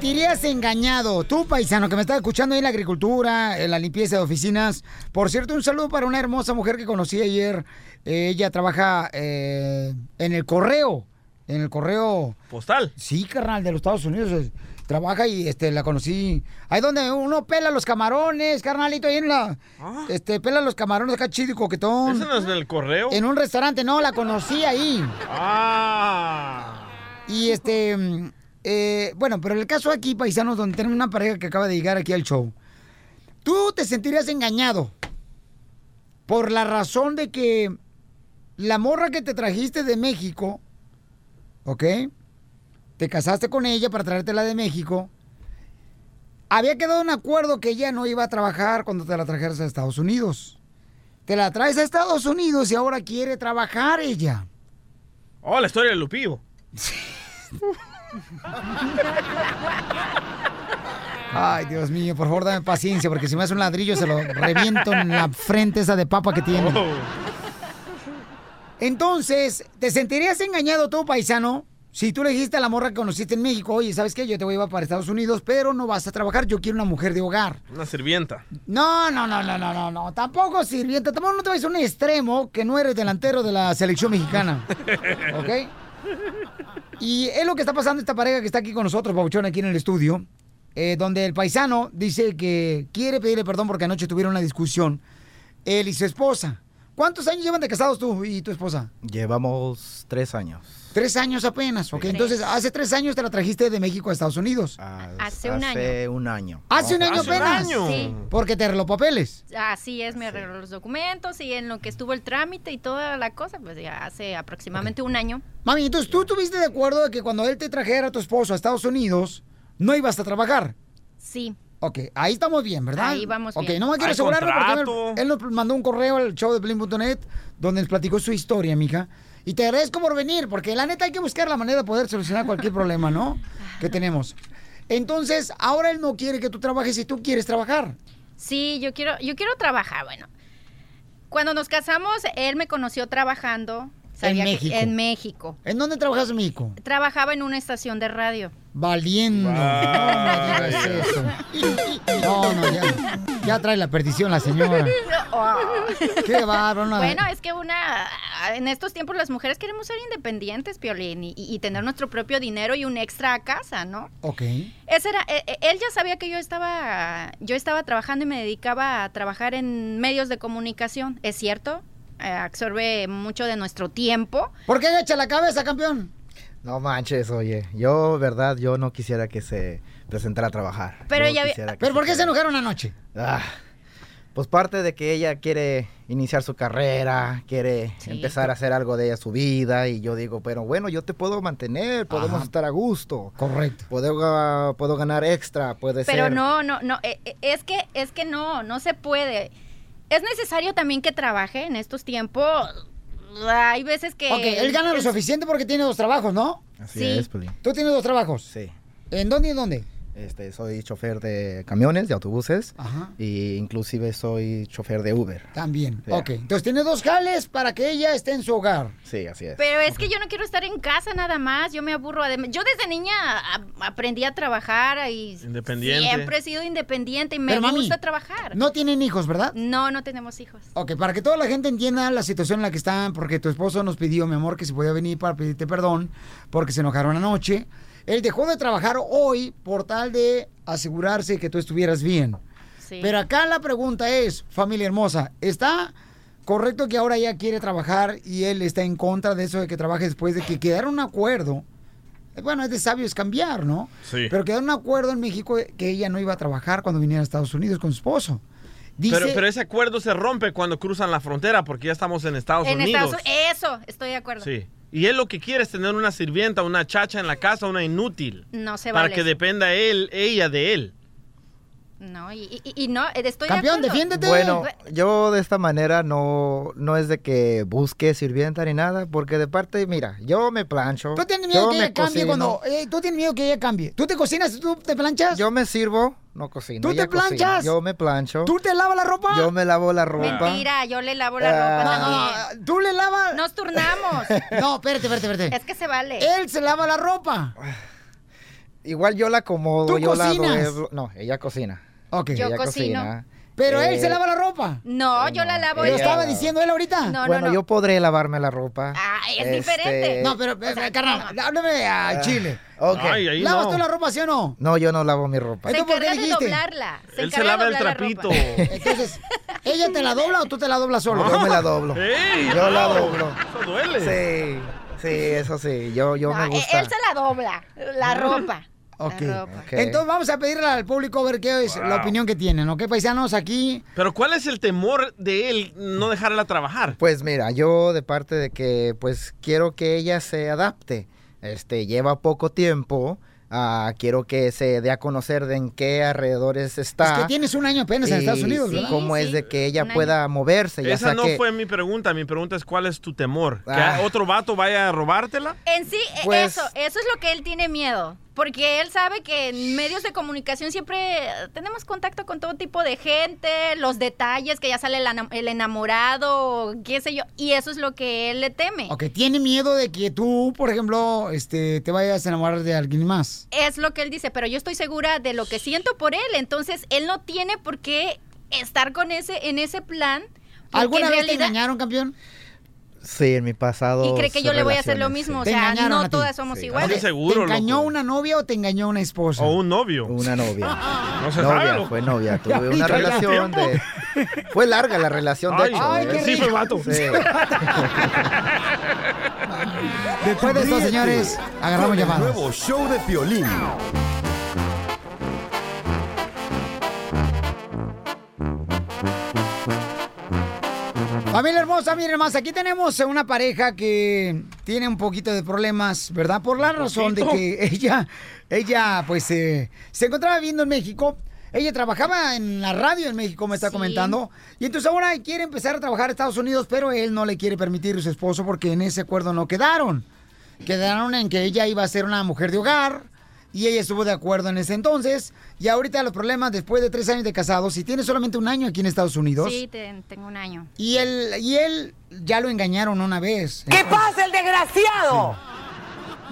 Sentirías engañado, tú paisano que me estás escuchando ahí en la agricultura, en la limpieza de oficinas. Por cierto, un saludo para una hermosa mujer que conocí ayer. Eh, ella trabaja eh, en el correo, en el correo. ¿Postal? Sí, carnal, de los Estados Unidos. eh, Trabaja y este la conocí. Ahí donde uno pela los camarones, carnalito, ahí en la. Este, pela los camarones acá chido y coquetón. ¿Ese no es del correo? En un restaurante, no, la conocí ahí. Ah. Y este, eh, bueno, pero en el caso aquí, paisanos, donde tenemos una pareja que acaba de llegar aquí al show, tú te sentirías engañado por la razón de que la morra que te trajiste de México, ¿ok? Te casaste con ella para traértela de México. Había quedado un acuerdo que ella no iba a trabajar cuando te la trajeras a Estados Unidos. Te la traes a Estados Unidos y ahora quiere trabajar ella. Oh, la historia de Lupillo. Ay, Dios mío, por favor, dame paciencia, porque si me hace un ladrillo se lo reviento en la frente esa de papa que tiene. Entonces, ¿te sentirías engañado tú, paisano? Si tú le dijiste a la morra que conociste en México, oye, ¿sabes qué? Yo te voy a llevar para Estados Unidos, pero no vas a trabajar, yo quiero una mujer de hogar. Una sirvienta. No, no, no, no, no, no, no, tampoco sirvienta, tampoco no te vayas a un extremo que no eres delantero de la selección mexicana, ¿ok? Y es lo que está pasando esta pareja que está aquí con nosotros, Pabuchón, aquí en el estudio, eh, donde el paisano dice que quiere pedirle perdón porque anoche tuvieron una discusión, él y su esposa. ¿Cuántos años llevan de casados tú y tu esposa? Llevamos tres años. Tres años apenas, ¿ok? Entonces, hace tres años te la trajiste de México a Estados Unidos. Hace un año. Hace un año. ¿Hace un año Hace un apenas? año. Sí. Porque te arregló papeles. Así es, me arregló los documentos y en lo que estuvo el trámite y toda la cosa, pues ya hace aproximadamente un año. Mami, entonces tú tuviste de acuerdo de que cuando él te trajera a tu esposo a Estados Unidos, no ibas a trabajar. Sí. Ok, ahí estamos bien, ¿verdad? Ahí vamos Ok, bien. no me quiero asegurarlo porque él, él nos mandó un correo al show de Blink.net donde nos platicó su historia, mija. Y te agradezco por venir, porque la neta hay que buscar la manera de poder solucionar cualquier problema, ¿no? Que tenemos. Entonces, ahora él no quiere que tú trabajes y tú quieres trabajar. Sí, yo quiero, yo quiero trabajar. Bueno, cuando nos casamos, él me conoció trabajando. que- México. en México. ¿En dónde trabajas en México? Trabajaba en una estación de radio. Valiendo. No, no digas eso. No, no, ya, ya trae la perdición la señora. Qué bárbaro. no. Bueno, es que una en estos tiempos las mujeres queremos ser independientes, Piolín, y, y tener nuestro propio dinero y un extra a casa, ¿no? Ok. Ese era, eh, eh, él ya sabía que yo estaba, yo estaba trabajando y me dedicaba a trabajar en medios de comunicación, ¿es cierto? Eh, absorbe mucho de nuestro tiempo. ¿Por qué agacha la cabeza, campeón? No manches, oye. Yo, verdad, yo no quisiera que se presentara a trabajar. Pero Yo ya vi- ¿Pero por qué se enojaron anoche? Ah, pues parte de que ella quiere iniciar su carrera, quiere empezar a hacer algo de ella su vida y yo digo, pero bueno, yo te puedo mantener, podemos Ajá. estar a gusto. Correcto. Puedo, puedo ganar extra, puede Pero ser. no, no, no, eh, eh, es que, es que no, no se puede. Es necesario también que trabaje en estos tiempos. Hay veces que... Ok, él gana lo es- suficiente porque tiene dos trabajos, ¿no? Así Sí. es, Piolín. ¿Tú tienes dos trabajos? Sí. ¿En dónde y en dónde? Este, soy chofer de camiones, de autobuses, Ajá. y inclusive soy chofer de Uber. También. Sí. Ok, entonces tiene dos jales para que ella esté en su hogar. Sí, así es. Pero es que yo no quiero estar en casa nada más, yo me aburro. Yo desde niña aprendí a trabajar y Independiente. siempre he sido independiente y me Pero, mami, gusta trabajar. No tienen hijos, ¿verdad? No, no tenemos hijos. Ok, para que toda la gente entienda la situación en la que están, porque tu esposo nos pidió, mi amor, que si podía venir para pedirte perdón, porque se enojaron anoche. Él dejó de trabajar hoy por tal de asegurarse que tú estuvieras bien. Sí. Pero acá la pregunta es, familia hermosa, ¿está correcto que ahora ella quiere trabajar y él está en contra de eso de que trabaje después de que quedaron un acuerdo. Eh, Bueno, es de sabios cambiar, ¿no? Sí. Pero quedaron un acuerdo en México que ella no iba a trabajar cuando viniera a Estados Unidos con su esposo. Dice, Pero, pero ese acuerdo se rompe cuando cruzan la frontera porque ya estamos en Estados En Unidos. Estados Eso, estoy de acuerdo. Sí. Y él lo que quiere es tener una sirvienta, una chacha en la casa, una inútil. No se para que eso. dependa él, ella de él. No, y, y- y no, eh, estoy Campeón, de defiéndete. Bueno, yo de esta manera no, no es de que busque sirvienta ni nada, porque de parte, mira, yo me plancho. Tú tienes miedo yo que ella cambie cocino. cuando... eh, tú tienes miedo que ella cambie. ¿Tú te cocinas tú te planchas? Yo me sirvo, no cocino. ¿Tú te planchas? cocina. Yo me plancho. ¿Tú te lavas la ropa? Yo me lavo la ropa. Mentira, yo le lavo la Ah. ropa No, no, también. ¿Tú le lavas? Nos turnamos. No, espérate, espérate, espérate. Es que se vale. Él se lava la ropa. Igual yo la acomodo, ¿Tú yo la cocinas? No, ella cocina. Ok. Yo ella cocino. cocina. Pero él Eh, se lava la ropa. No, yo la lavo. ¿Lo estaba diciendo él ahorita? No, bueno, no, no. yo podré lavarme la ropa. Ah, es Este, diferente. No, pero, eh, carnal, háblame a Chile. Ok. Ay, ahí ¿Lavas no. tú la ropa, sí o no? No, yo no lavo mi ropa. Se ¿Entonces por qué encarga de dijiste? doblarla. Se Él se lava el trapito. ropa. Entonces, ¿ella te la dobla o tú te la doblas solo? Yo me la doblo. ¡Ey! Yo la doblo. Eso duele. Sí, sí, eso sí. Yo, yo No, me eh, gusta. él se la dobla, la ropa. Ok. La ropa. Ok. Entonces vamos a pedirle al público a ver qué es la opinión que tienen, ¿ok? Paisanos, aquí... Pero ¿cuál es el temor de él no dejarla trabajar? Pues mira, yo de parte de que pues quiero que ella se adapte. Este, lleva poco tiempo. ah, quiero que se dé a conocer de en qué alrededores está. Es que tienes un año apenas en Estados Unidos, ¿verdad? cómo Sí, es de que ella pueda moverse. Ya Esa sea no que- fue mi pregunta. Mi pregunta es ¿cuál es tu temor? ¿Que Ah. otro vato vaya a robártela? En sí, eh, Pues- eso, eso es lo que él tiene miedo. Porque él sabe que en medios de comunicación siempre tenemos contacto con todo tipo de gente, los detalles, que ya sale el, enamorado, qué sé yo, y eso es lo que él le teme. Ok, tiene miedo de que tú, por ejemplo, este, te vayas a enamorar de alguien más. Es lo que él dice, pero yo estoy segura de lo que siento por él, entonces él no tiene por qué estar con ese, en ese plan. ¿Alguna vez te engañaron, campeón? Sí, en mi pasado. Y cree que yo le voy a hacer lo mismo, o Te sea, no todas somos Sí. iguales. Estoy seguro, ¿Te engañó loco. una novia o te engañó una esposa? O un novio. Una novia. No se sabe, novia, loco. fue novia. Tuve una relación de. Fue larga la relación, de Ay, hecho. ay, ¿eh? qué Sí, fue vato. Sí. Después de esto, señores, agarramos llamadas. nuevo show de Piolín. Familia hermosa, miren más, aquí tenemos una pareja que tiene un poquito de problemas, ¿verdad? Por la razón de que ella, ella, pues, eh, se encontraba viviendo en México. Ella trabajaba en la radio en México, me está Sí. comentando. Y entonces ahora quiere empezar a trabajar en Estados Unidos, pero él no le quiere permitir a su esposo porque en ese acuerdo no quedaron. Quedaron en que ella iba a ser una mujer de hogar y ella estuvo de acuerdo en ese entonces. Y ahorita los problemas, después de tres años de casados, y tiene solamente un año aquí en Estados Unidos. Sí, te- tengo un año. Y él, y él ya lo engañaron una vez. ¿Qué pasa, el desgraciado?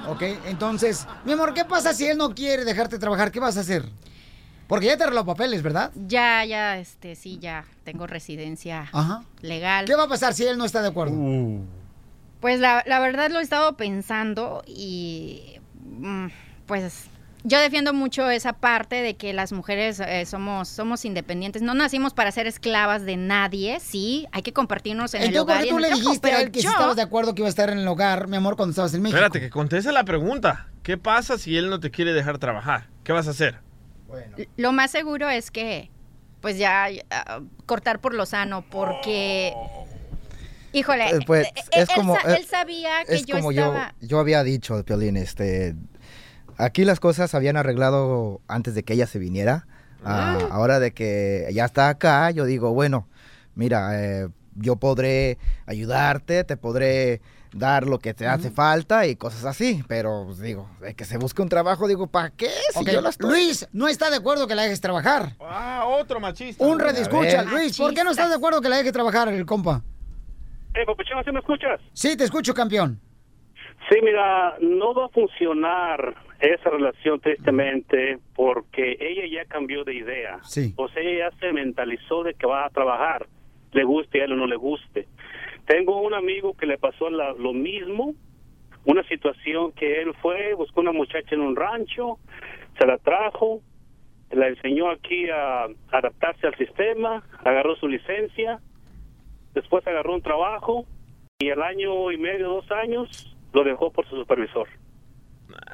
Ok, entonces, mi amor, ¿qué pasa si él no quiere dejarte trabajar? ¿Qué vas a hacer? Porque ya te arregló papeles, ¿verdad? Ya, ya, este, sí, ya tengo residencia Ajá. legal. ¿Qué va a pasar si él no está de acuerdo? Pues la, la verdad lo he estado pensando y mm, pues yo defiendo mucho esa parte de que las mujeres eh, somos, somos independientes. No nacimos para ser esclavas de nadie, sí, hay que compartirnos en el Entonces, ¿por hogar. qué y tú le dijiste a él que si yo- estabas de acuerdo que iba a estar en el hogar, mi amor, cuando estabas en México? Espérate, que conteste la pregunta. ¿Qué pasa si él no te quiere dejar trabajar? ¿Qué vas a hacer? Lo más seguro es que, pues ya, cortar por lo sano, porque, híjole, Eh, pues, eh, es él, como- él sabía que es yo como estaba... yo, yo había dicho, Piolín, este, aquí las cosas se habían arreglado antes de que ella se viniera. Ah, ahora de que ya está acá, yo digo, bueno, mira, eh, yo podré ayudarte, te podré dar lo que te hace falta y cosas así, pero pues, digo, de que se busque un trabajo, digo, ¿para qué? Si yo la estoy- Luis, no está de acuerdo que la dejes trabajar. Ah, otro machista. Un red escucha, ver. Luis, ¿por qué no estás de acuerdo que la dejes trabajar el compa? Eh, papuchón, ¿sí me escuchas? Sí, te escucho, campeón. Sí, mira, no va a funcionar esa relación tristemente porque ella ya cambió de idea. Sí. O sea, ella ya se mentalizó de que va a trabajar, le guste a él o no le guste. Tengo un amigo que le pasó la- lo mismo, una situación que él fue, buscó una muchacha en un rancho, se la trajo, la enseñó aquí a adaptarse al sistema, agarró su licencia, después agarró un trabajo y el año y medio, dos años, lo dejó por su supervisor.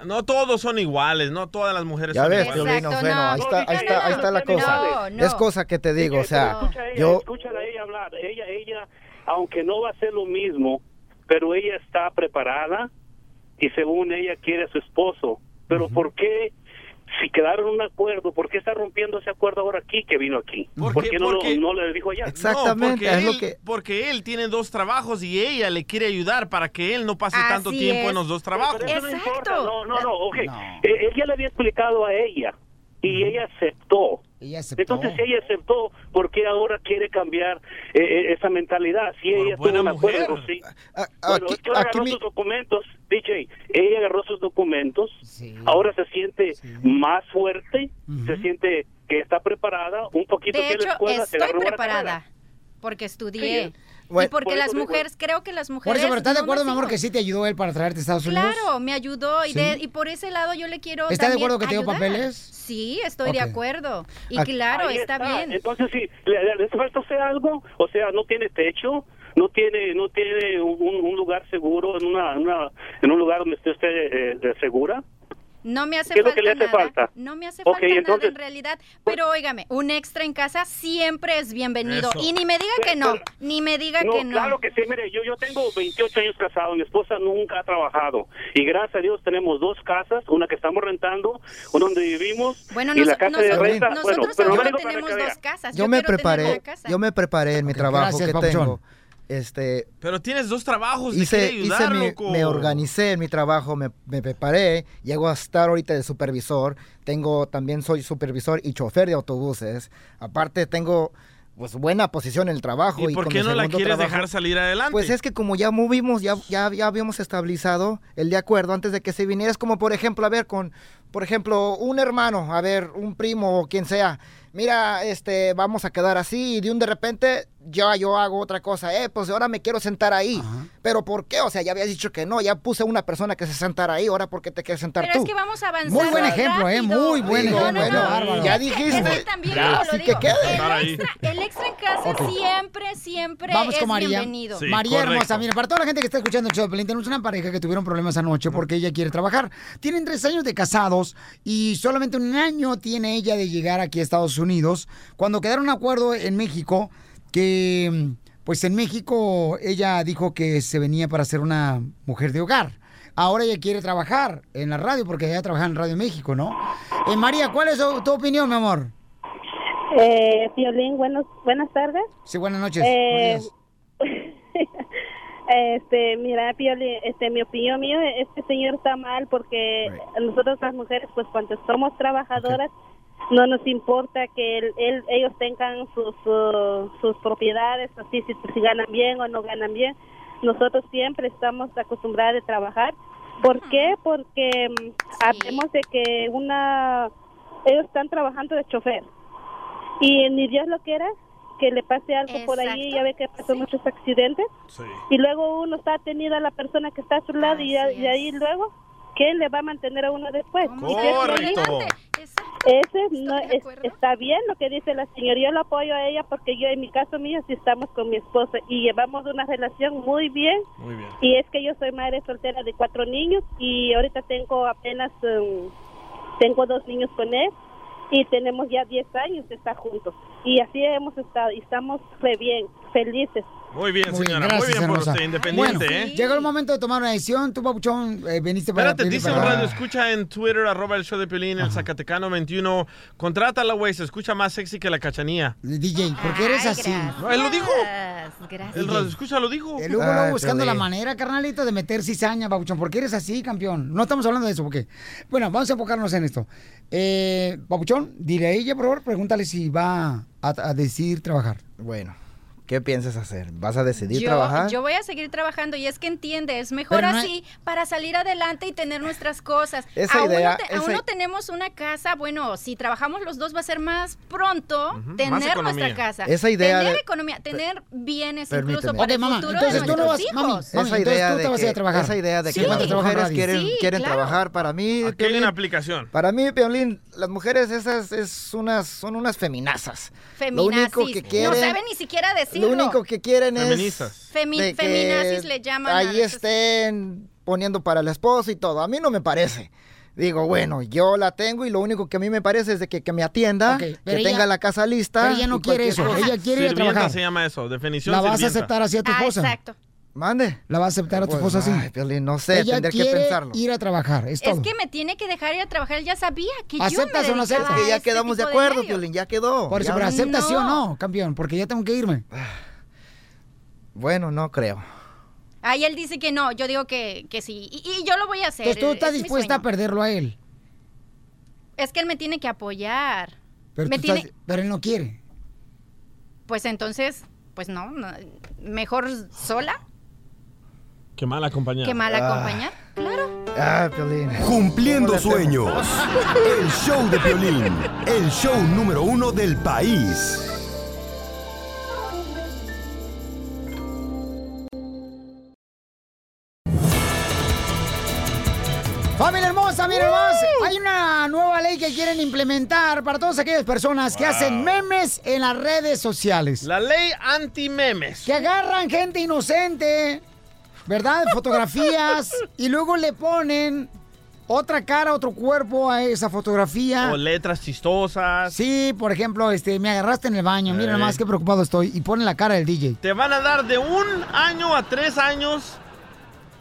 No todos son iguales, no todas las mujeres Ya son ves, iguales. Piolín, bueno, ahí está, ahí está, ahí está la cosa. No, no. Es cosa que te digo, o sea, Escucha a ella, yo... escúchala a ella hablar. Ella, ella, aunque no va a ser lo mismo, pero ella está preparada y según ella quiere a su esposo. Pero ¿por qué, si quedaron en un acuerdo, por qué está rompiendo ese acuerdo ahora aquí que vino aquí? ¿Por qué no, lo- porque- no le dijo allá? No, porque él, porque él tiene dos trabajos y ella le quiere ayudar para que él no pase tanto tiempo es. en los dos trabajos. Pero eso no importa. No, no, no. Eh, Ella le había explicado a ella y ella aceptó. Entonces, si ella aceptó, ¿por qué ahora quiere cambiar eh, eh, esa mentalidad? Si ella buena en acuerdo, mujer. sí. Bueno, es que ella agarró sus documentos, DJ, ella agarró sus documentos, ahora se siente más fuerte, se siente que está preparada, un poquito De que en la hecho, escuela estoy preparada porque estudié. Bueno, y porque por las mujeres, creo que las Por mujeres... eso, pero ¿estás de acuerdo, mi amor, que sí te ayudó él para traerte a Estados Unidos? Claro, me ayudó y, Sí. de- y por ese lado yo le quiero ¿Está de acuerdo que te dio ayudar. papeles? Sí, estoy de Ok. acuerdo. Y Ah, claro, Ahí está, bien. Entonces, si le, le- le falta hacer algo, o sea, no tiene techo, no tiene no tiene un, un lugar seguro, en, una, una- en un lugar donde esté usted eh, eh, segura. No me hace ¿Qué es lo falta que le hace nada. falta? No me hace falta nada entonces- en realidad. Pero óigame, un extra en casa siempre es bienvenido. Eso. Y ni me diga que no, ni me diga No, que no. claro que sí, mire, yo, yo tengo 28 años casado, mi esposa nunca ha trabajado y gracias a Dios tenemos dos casas, una que estamos rentando, una donde vivimos Bueno, y la nos- casa de nosotros- renta, nosotros bueno, pero no tenemos dos casas. Yo me preparé, una casa. yo me preparé en mi trabajo gracias, que tengo. Este, Pero tienes dos trabajos, hice, quiere ayudar, hice mi- loco. me organicé en mi trabajo, me, me preparé, llego a estar ahorita de supervisor, tengo también soy supervisor y chofer de autobuses, aparte tengo pues buena posición en el trabajo. ¿Y por con qué no la quieres trabajo- dejar salir adelante? Pues es que como ya movimos, ya, ya, ya habíamos estabilizado el de acuerdo antes de que se viniera, es como por ejemplo, a ver, con, por ejemplo, un hermano, a ver, un primo o quien sea, mira, este, vamos a quedar así y de un de repente ya yo hago otra cosa, eh, pues ahora me quiero sentar ahí. Pero ¿por qué? O sea, ya habías dicho que no, ya puse una persona que se sentara ahí, ahora ¿por qué te quieres sentar Pero tú? es que vamos a avanzar. Muy buen ejemplo, ¿eh? Muy buen Digo, ejemplo. bárbaro. ya dijiste. es que también, lo así digo, que quede. El extra, el extra en casa siempre, siempre Vamos es con María. bienvenido. María hermosa, mire, para toda la gente que está escuchando el show tenemos una pareja que tuvieron problemas anoche porque ella quiere trabajar. Tienen tres años de casados y solamente un año tiene ella de llegar aquí a Estados Unidos. Cuando quedaron acuerdo en México que, pues en México ella dijo que se venía para ser una mujer de hogar. Ahora ella quiere trabajar en la radio porque ella trabaja en Radio México, ¿no? Eh, María, ¿cuál es tu, tu opinión, mi amor? Eh, Piolín, buenos, buenas tardes. Sí, buenas noches. Eh. Este, mira, Piolín, este, mi opinión mío, este señor está mal porque nosotros las mujeres, pues cuando somos trabajadoras, no nos importa que él, él- ellos tengan sus, su- sus propiedades, así si, si ganan bien o no ganan bien. Nosotros siempre estamos acostumbradas a trabajar. ¿Por qué? Porque mm, sabemos de que una, ellos están trabajando de chofer. Y ni Dios lo quiera que le pase algo por ahí, ya ve que pasó muchos accidentes. Y luego uno está tenido a la persona que está a su lado y, y ahí luego ¿quién le va a mantener a uno después? Correcto. ese no es- está bien lo que dice la señora. Yo la apoyo a ella porque yo, en mi caso mío, sí estamos con mi esposo y llevamos una relación muy bien. Muy bien. Y es que yo soy madre soltera de cuatro niños y ahorita tengo apenas, um, tengo dos niños con él y tenemos ya 10 años de estar juntos. Y así hemos estado y estamos re bien, felices. Muy bien, Muy bien, señora. gracias, Muy bien por usted, independiente, Bueno, ¿eh? llegó el momento de tomar una decisión. Tú, Papuchón, eh, viniste para... Espérate, dice un radio, escucha en Twitter, arroba el show de Pelín, el Zacatecano 21. Contrátala, güey, se escucha más sexy que la cachanía. DJ, ¿por qué eres así? No, él lo dijo. Gracias. El radio, escucha, lo dijo. El Hugo luego buscando la manera, carnalito, de meter cizaña, Papuchón. ¿Por qué eres así, campeón? No estamos hablando de eso, ¿por qué? Bueno, vamos a enfocarnos en esto. Eh, Papuchón, dile a ella, por favor, pregúntale si va a, a decidir trabajar. Bueno, ¿qué piensas hacer? ¿Vas a decidir yo, trabajar? yo voy a seguir trabajando y es que entiende, es mejor no- así para salir adelante y tener nuestras cosas. Esa aún, idea- no te- aún esa- no tenemos una casa, bueno, si trabajamos los dos va a ser más pronto tener nuestra casa. Esa idea tener de- economía, tener bienes Permíteme. incluso para el mamá, futuro entonces de tú no nuestros vas- hijos. mami, esa entonces idea tú de te vas a ir que, a trabajar. esa idea de Sí, que las mujeres quieren, Sí, quieren claro. trabajar para mí, Aquí hay una aplicación. para mí, Piolín, las mujeres esas es unas, son unas feminazas. Lo único que quieren... No saben ni siquiera decir decirlo. Lo único que quieren es... Feministas. Femi- de que feminazis le llaman Ahí estén poniendo para el esposo y todo. A mí no me parece. Digo, bueno, yo la tengo y lo único que a mí me parece es de que, que me atienda, que ella- tenga la casa lista. pero ella no quiere eso, cosa. ella quiere ir a trabajar. se llama eso, definición ¿La vas a aceptar así a tu Ah, esposa? exacto. Mande. ¿La vas a aceptar a tu Pues, esposa así? ay, Piolín, no sé, Ella tendría que pensarlo. ir a trabajar, es Es todo. que me tiene que dejar ir a trabajar. Él ya sabía que yo ¿Aceptas me o no aceptas? a Que ya este quedamos de acuerdo, medios. Piolín, ya quedó. Por eso, Ya- pero ¿aceptas sí o No. no, campeón? Porque ya tengo que irme. Bueno, no creo. Ahí él dice que no, yo digo que, que sí. Y, y yo lo voy a hacer. Entonces tú estás es dispuesta a perderlo a él. Es que él me tiene que apoyar. Pero, me tú tiene... estás- pero él no quiere. Pues entonces, pues no, no, mejor sola Qué mal acompañado. que mal Ah. acompañar. Claro. Ah, Piolín. Cumpliendo sueños. El show de Piolín. El show número uno del país. Familia hermosa, miren más. Hay una nueva ley que quieren implementar para todas aquellas personas que hacen memes en las redes sociales. La ley anti-memes. Que agarran gente inocente, ¿verdad? Fotografías y luego le ponen otra cara, otro cuerpo a esa fotografía. O letras chistosas. Sí, por ejemplo, este, me agarraste en el baño, mira Ey. nomás qué preocupado estoy. Y ponen la cara del DJ. Te van a dar de un año a tres años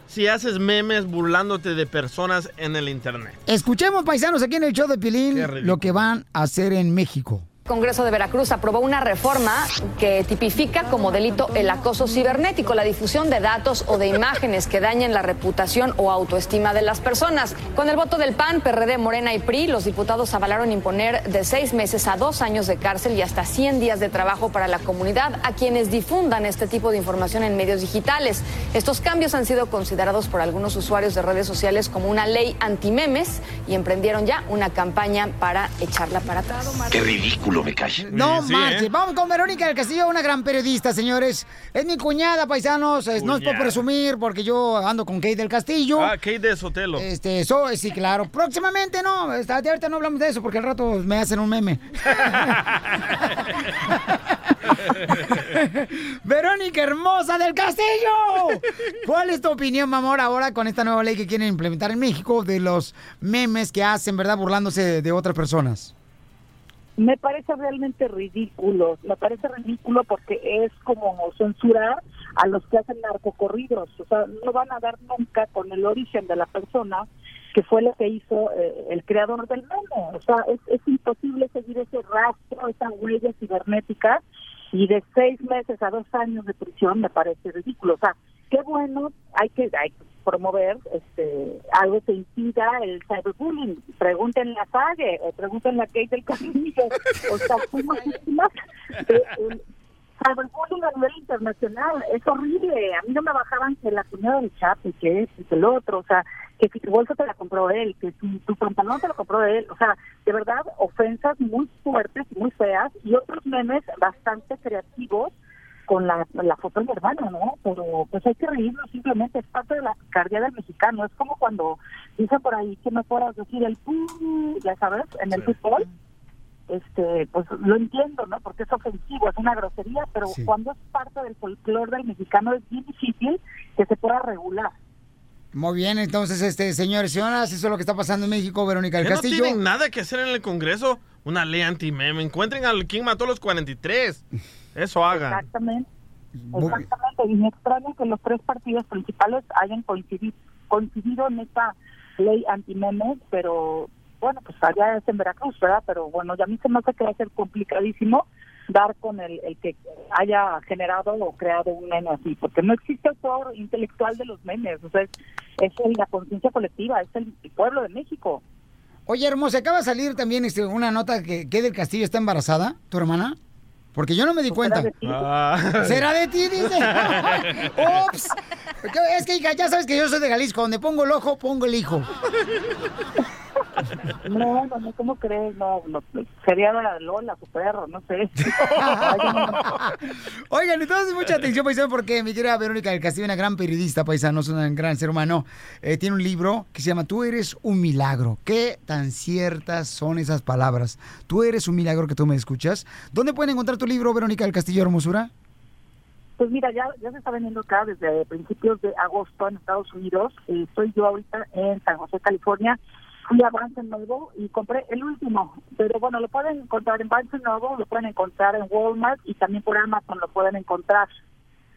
si haces memes burlándote de personas en el internet. Escuchemos, paisanos, aquí en el show de Pilín, lo que van a hacer en México. Congreso de Veracruz aprobó una reforma que tipifica como delito el acoso cibernético, la difusión de datos o de imágenes que dañen la reputación o autoestima de las personas. Con el voto del PAN, PRD, Morena y PRI, los diputados avalaron imponer de seis meses a dos años de cárcel y hasta 100 días de trabajo para la comunidad a quienes difundan este tipo de información en medios digitales. Estos cambios han sido considerados por algunos usuarios de redes sociales como una ley antimemes y emprendieron ya una campaña para echarla para atrás. Qué me cae. No Sí, marches. ¿eh? Vamos con Verónica del Castillo, una gran periodista, señores. Es mi cuñada, paisanos. No es por presumir, porque yo ando con Kate del Castillo. Ah, Kate de Sotelo. Este, eso, sí, claro. Próximamente no. Está, de ahorita no hablamos de eso porque al rato me hacen un meme. Verónica hermosa del Castillo. ¿Cuál es tu opinión, mi amor, ahora con esta nueva ley que quieren implementar en México de los memes que hacen, ¿verdad? Burlándose de, de otras personas. Me parece realmente ridículo, me parece ridículo porque es como censurar a los que hacen narcocorridos, o sea, no van a dar nunca con el origen de la persona que fue lo que hizo eh, el creador del meme, o sea, es, es imposible seguir ese rastro, esa huella cibernética y de seis meses a dos años de prisión me parece ridículo, o sea, qué bueno, hay que, hay promover este algo que impida el cyberbullying. Pregúntenle a Sage o pregúntenle a Kate del Castillo. O sea. Eh, el cyberbullying a nivel internacional es horrible. A mí no me bajaban que la cuñada del Chapo y que y que el otro. O sea, que si tu bolsa te la compró él, que si tu pantalón te lo compró él. O sea, de verdad, ofensas muy fuertes muy feas y otros memes bastante creativos con la, la foto de mi hermano, ¿no? Pero pues hay que reírnos simplemente, es parte de la picardía del mexicano. Es como cuando dice por ahí que me puedas decir el pu, ya sabes, en el fútbol. Este, pues lo entiendo, ¿no? Porque es ofensivo, es una grosería, pero Sí. cuando es parte del folclore del mexicano es bien difícil que se pueda regular. Muy bien, entonces, este, señores, señoras, eso es lo que está pasando en México, Verónica del ¿Qué no Castillo. tienen nada que hacer en el Congreso? Una ley anti-meme. Encuentren al quien mató a los 43. Eso hagan. Exactamente. Muy. Exactamente, y me extraña que los tres partidos principales hayan coincidido, coincidido en esta ley antimemes, pero bueno, pues allá es en Veracruz, ¿verdad? Pero bueno, ya a mí se me hace que va a ser complicadísimo dar con el, el que haya generado o creado un meme así, porque no existe autor intelectual de los memes, o sea, es, es el- la conciencia colectiva, es el, el pueblo de México. Oye, hermosa, acaba de salir también este, una nota que, que del Castillo está embarazada, tu hermana. Porque yo no me di cuenta. de ti. Ah. ¿Será de ti? Dice. Ups. Es que, hija, ya sabes que yo soy de Jalisco. Donde pongo el ojo, pongo el hijo. No, no, no, ¿cómo crees? No, no, sería la Lola, su perro, no sé. Oigan, entonces mucha atención, paisano, porque mi querida Verónica del Castillo, una gran periodista, paisano, es un gran ser humano, eh, tiene un libro que se llama Tú eres un milagro. ¿Qué tan ciertas son esas palabras? Tú eres un milagro que tú me escuchas. ¿Dónde pueden encontrar tu libro, Verónica del Castillo Hermosura? Pues mira, ya, ya se está vendiendo acá desde principios de agosto en Estados Unidos. Eh, estoy yo ahorita en San José, California. Fui a Barnes Noble y compré el último. Pero bueno, lo pueden encontrar en Barnes Noble, lo pueden encontrar en Walmart y también por Amazon lo pueden encontrar.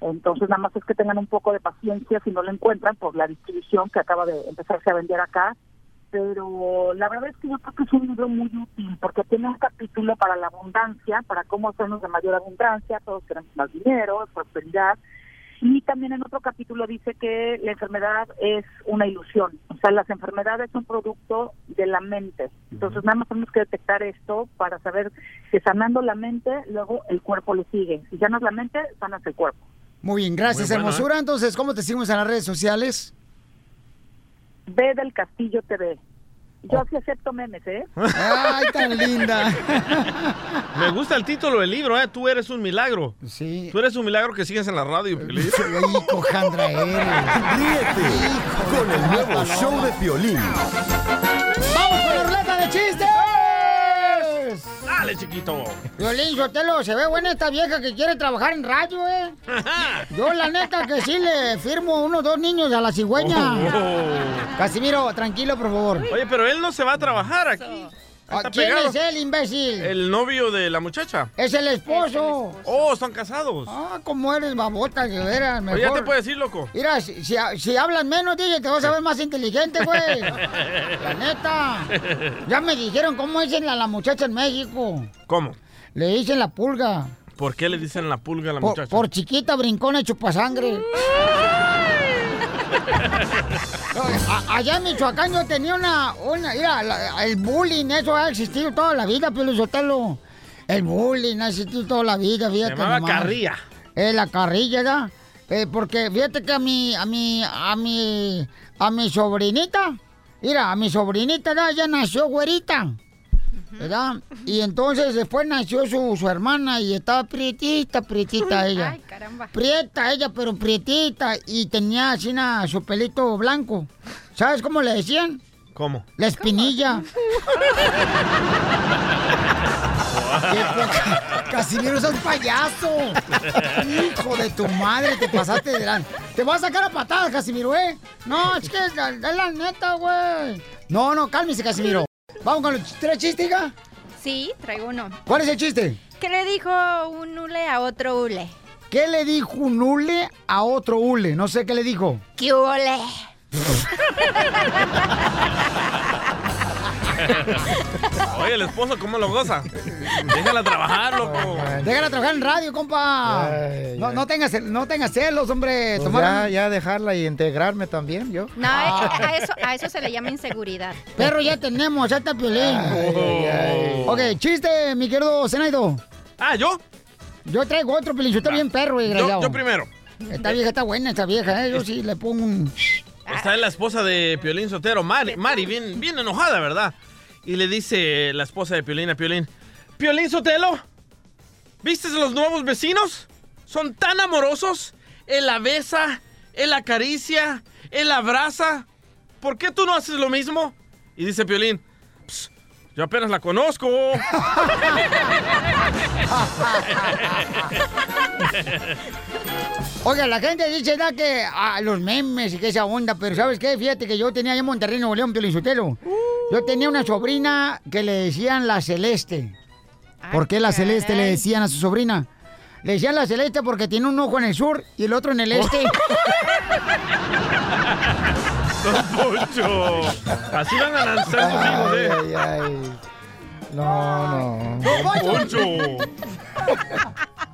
Entonces, nada más es que tengan un poco de paciencia si no lo encuentran por la distribución que acaba de empezarse a vender acá. Pero la verdad es que yo creo que es un libro muy útil porque tiene un capítulo para la abundancia, para cómo hacernos de mayor abundancia, todos queremos más dinero, prosperidad. Y también en otro capítulo dice que la enfermedad es una ilusión. O sea, las enfermedades son producto de la mente. Entonces, nada más tenemos que detectar esto para saber que sanando la mente, luego el cuerpo le sigue. Si sanas la mente, sanas el cuerpo. Muy bien, gracias, Muy hermosura. Entonces, ¿cómo te seguimos en las redes sociales? B del Castillo TV. Yo sí acepto memes, ¿eh? Ay, tan linda. Me gusta el título del libro, ¿eh? Tú eres un milagro. Sí. Tú eres un milagro que sigues en la radio, Piolín. Hijo, Jandra, Ríete con el nuevo show de Piolín. ¡Vamos con la ruleta de chistes! Dale, chiquito. Violín Sotelo, se ve buena esta vieja que quiere trabajar en radio, ¿eh? Yo, la neta, que sí le firmo unos dos niños a la cigüeña. Oh. Casimiro, tranquilo, por favor. Oye, pero él no se va a trabajar aquí. Está ¿Quién pegado. es él, imbécil? El novio de la muchacha. Es el esposo. Oh, están casados. Ah, cómo eres babota, de veras, mejor. Oye, ya te puedes decir, loco. Mira, si, si, si hablas menos, DJ, te vas a ver más inteligente, güey. La neta. Ya me dijeron cómo dicen a la muchacha en México. ¿Cómo? Le dicen la pulga. ¿Por qué le dicen la pulga a la Por, muchacha? por chiquita, brincona y chupasangre. Allá en Michoacán yo tenía una, una mira, la- el bullying, eso ha existido toda la vida, Pio Sotelo. El bullying ha existido toda la vida, fíjate. llamaba nomás. carrilla. Eh, la carrilla, ¿verdad? Eh, porque fíjate que a mi, a mi, a mi, a mi sobrinita, mira, a mi sobrinita, ¿verdad? Ya nació güerita. ¿Verdad? Y entonces después nació su, su hermana y estaba prietita, prietita ella. Ay, caramba. Prieta ella, pero prietita. Y tenía así su pelito blanco. ¿Sabes cómo le decían? ¿Cómo? La espinilla. ¡Qué poca- Casimiro, sos payaso. Hijo de tu madre, te pasaste de gran... Te voy a sacar a patadas, Casimiro, ¿eh? No, es que es la, es la neta, güey. No, no, cálmese, Casimiro. Vamos con los tres chistes, hija. Sí, traigo uno. ¿Cuál es el chiste? ¿Qué le dijo un hule a otro hule? ¿Qué le dijo un hule a otro hule? No sé qué le dijo. ¿Qué hule? Oye, el esposo, ¿cómo lo goza? Déjala trabajar, loco. Déjala trabajar en radio, compa. no, no tengas, no tengas celos, hombre. Pues Tomar ya, un- ya dejarla y integrarme también, yo. No, a, a eso, a eso se le llama inseguridad. Perro ya tenemos, ya está Piolín. ay. Ok, chiste, mi querido Zenaido. Ah, ¿yo? Yo traigo otro Piolín, yo estoy bien perro, Yo, desgraciado. yo primero. Esta vieja está buena, esta vieja, ¿eh? Yo sí le pongo un... Está la esposa de Piolín Sotero, Mari, Mari bien, bien enojada, ¿verdad? Y le dice la esposa de Piolín a Piolín, Piolín Sotelo, ¿viste los nuevos vecinos? Son tan amorosos. Él la besa, él la acaricia, él la abraza. ¿Por qué tú no haces lo mismo? Y dice Piolín, "Ps, yo apenas la conozco. Oiga, la gente dice que a los memes y que esa onda, pero ¿sabes qué? Fíjate que yo tenía allá en Monterrey, Nuevo León, Piolín Sotelo. Yo tenía una sobrina que le decían la Celeste. ¿Por qué la Celeste le decían a su sobrina? Le decían la Celeste porque tiene un ojo en el sur y el otro en el este. Poncho. Así van a lanzar sus hijos, ¿eh? Ay, ay. No, no. Don Poncho. Poncho.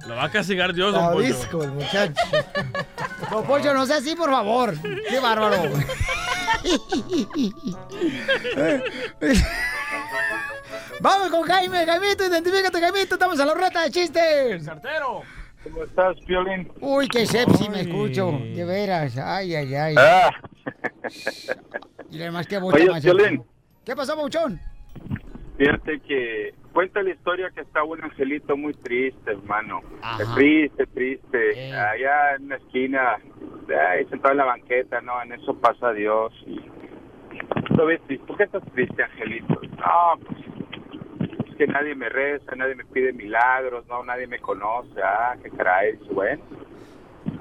Lo va a castigar Dios, don Poncho. el muchacho. Don Poncho, no sea así, por favor. Qué bárbaro. Vamos con Jaime, Jaimito, identifícate, Jaimito, estamos a la reta de chistes. ¡Cartero! ¿Cómo estás, Piolín? Uy, qué sepsi me escucho, de veras, ay, ay, ay. Ah. Y además qué bocha Oye, ¿Qué pasó, Bouchón? fíjate que cuenta la historia que está un angelito muy triste, hermano. Ajá. Triste, triste. Allá en una esquina, ahí sentado en la banqueta, ¿no? En eso pasa Dios. Y. ¿Por qué estás triste, angelito? No, pues es que nadie me reza, nadie me pide milagros, no, nadie me conoce. Ah, qué caray. Bueno,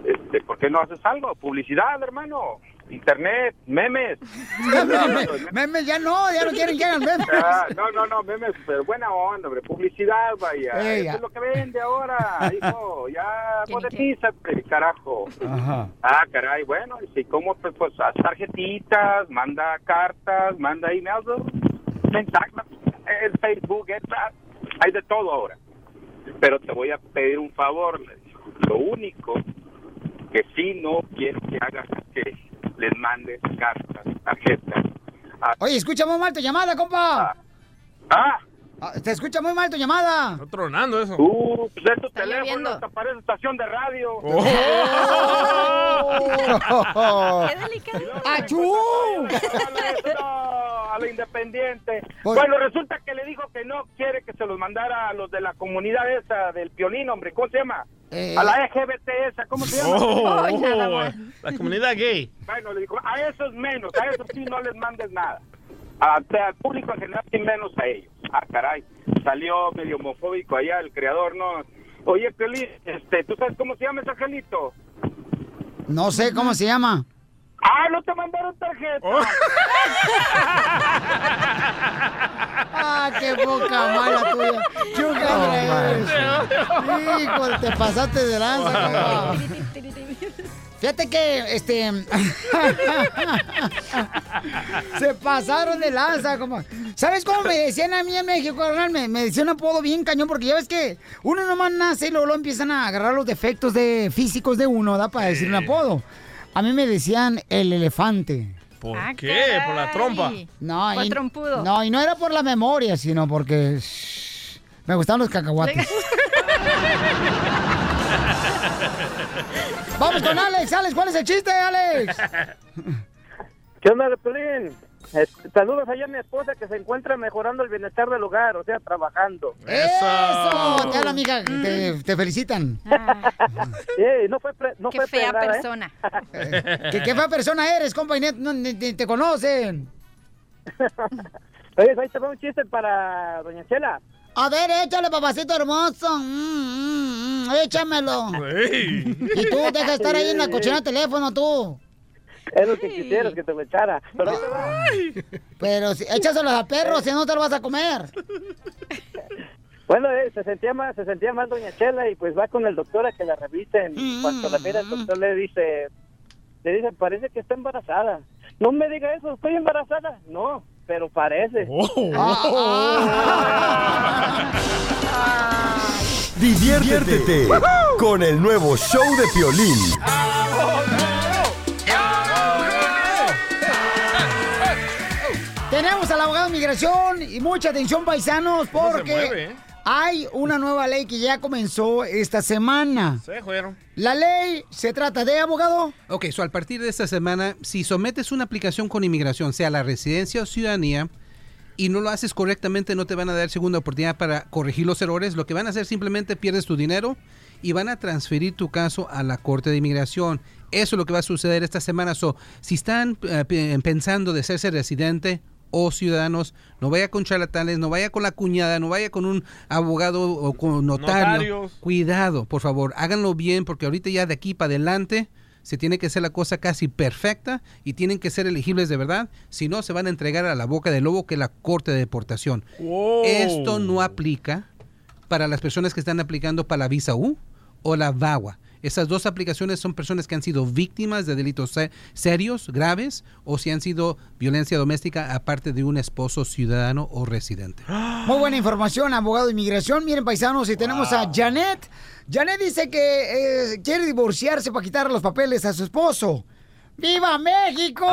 este, ¿por qué no haces algo? Publicidad, hermano. Internet, memes. memes ya no, ya no quieren que hagan memes. Ah, no, no, no, memes, pero buena onda, hombre. Publicidad, vaya. Ey, Eso ya. es lo que vende ahora, hijo. Ya monetízate, carajo. Ajá. Ah, caray, bueno, y si como pues, pues haz tarjetitas, manda cartas, manda emails, mensajes, el Facebook, etcétera. hay de todo ahora. Pero te voy a pedir un favor, le dijo. Lo único que sí no quiero que hagas es que les mandes cartas, tarjetas. a- Oye, escucha muy mal tu llamada, compa. Ah. Te escucha muy mal tu llamada. Está tronando eso. Uh, pues es tu teléfono, hasta parece estación de radio. Oh. ¡Qué delicado! ¡Achú! a lo independiente. Pues- Bueno, resulta que le dijo que no quiere que se los mandara a los de la comunidad esa del piolín, hombre. ¿Cómo se llama? Eh. A la LGBT esa, ¿cómo se llama? Oh, oh, la comunidad gay. Bueno, le dijo, a esos menos, a esos sí no les mandes nada. A- al público en general y menos a ellos. Ah, caray. Salió medio homofóbico allá el creador, ¿no? Oye, Piolín, este, ¿tú sabes cómo se llama ese angelito? No sé cómo se llama. ¡Ah, no te mandaron tarjeta! ¡Ah, qué boca mala tuya! ¡Chúcala eres! ¡Hijo, te pasaste de lanza! Fíjate que, este... Se pasaron de lanza, como... ¿Sabes cómo me decían a mí en México, carnal? Me, me decían un apodo bien cañón, porque ya ves que uno nomás nace y luego, luego empiezan a agarrar los defectos de físicos de uno, ¿da? Para decir un apodo. A mí me decían el elefante. ¿Por qué? ¿Por la trompa? No, Por y, trompudo. No, y no era por la memoria, sino porque shh, me gustaban los cacahuates. Vamos con Alex, Alex, ¿cuál es el chiste, Alex? ¿Qué onda, Pelín? Saludos allá a mi esposa que se encuentra mejorando el bienestar del hogar, o sea, trabajando. ¡Eso! Te habla, amiga, te, te felicitan. Sí, no fue, pre- no Qué fue fea ¿eh? persona. ¿Qué, qué fea persona eres, compa? no, ni- ni te conocen. Oye, ahí te va un chiste para Doña Chela. A ver, échale, papacito hermoso. Mm, mm, mm, échamelo. Y tú, deja de estar ahí en la cochina de teléfono, tú. Es lo que quisieras que te lo echara. Pero. Pero si, échaselo a perro, si no te lo vas a comer. Bueno, eh, se sentía más, se sentía mal Doña Chela y pues va con el doctor a que la revisen. Y Cuando la mira el doctor le dice, le dice, parece que está embarazada. No me diga eso, estoy embarazada. No, pero parece. Diviértete con el nuevo show de Piolín. Tenemos al abogado de migración y mucha atención, paisanos, ¿Cómo se porque mueve, eh? Hay una nueva ley que ya comenzó esta semana. Se fueron. La ley se trata de abogado. Ok, so al partir de esta semana, si sometes una aplicación con inmigración, sea la residencia o ciudadanía, y no lo haces correctamente, no te van a dar segunda oportunidad para corregir los errores. Lo que van a hacer simplemente pierdes tu dinero y van a transferir tu caso a la Corte de Inmigración. Eso es lo que va a suceder esta semana. So, si están eh, pe- pensando de hacerse residente o ciudadanos, no vaya con charlatanes, no vaya con la cuñada, no vaya con un abogado o con notario. Notarios. Cuidado, por favor, háganlo bien porque ahorita ya de aquí para adelante se tiene que hacer la cosa casi perfecta y tienen que ser elegibles de verdad, si no se van a entregar a la boca del lobo que es la corte de deportación. Esto no aplica para las personas que están aplicando para la visa U o la VAWA. Esas dos aplicaciones son personas que han sido víctimas de delitos se- serios, graves, o si han sido violencia doméstica aparte de un esposo ciudadano o residente. Muy buena información, abogado de inmigración. Miren, paisanos, y tenemos a Janet. Janet dice que eh, quiere divorciarse para quitar los papeles a su esposo. ¡Viva México!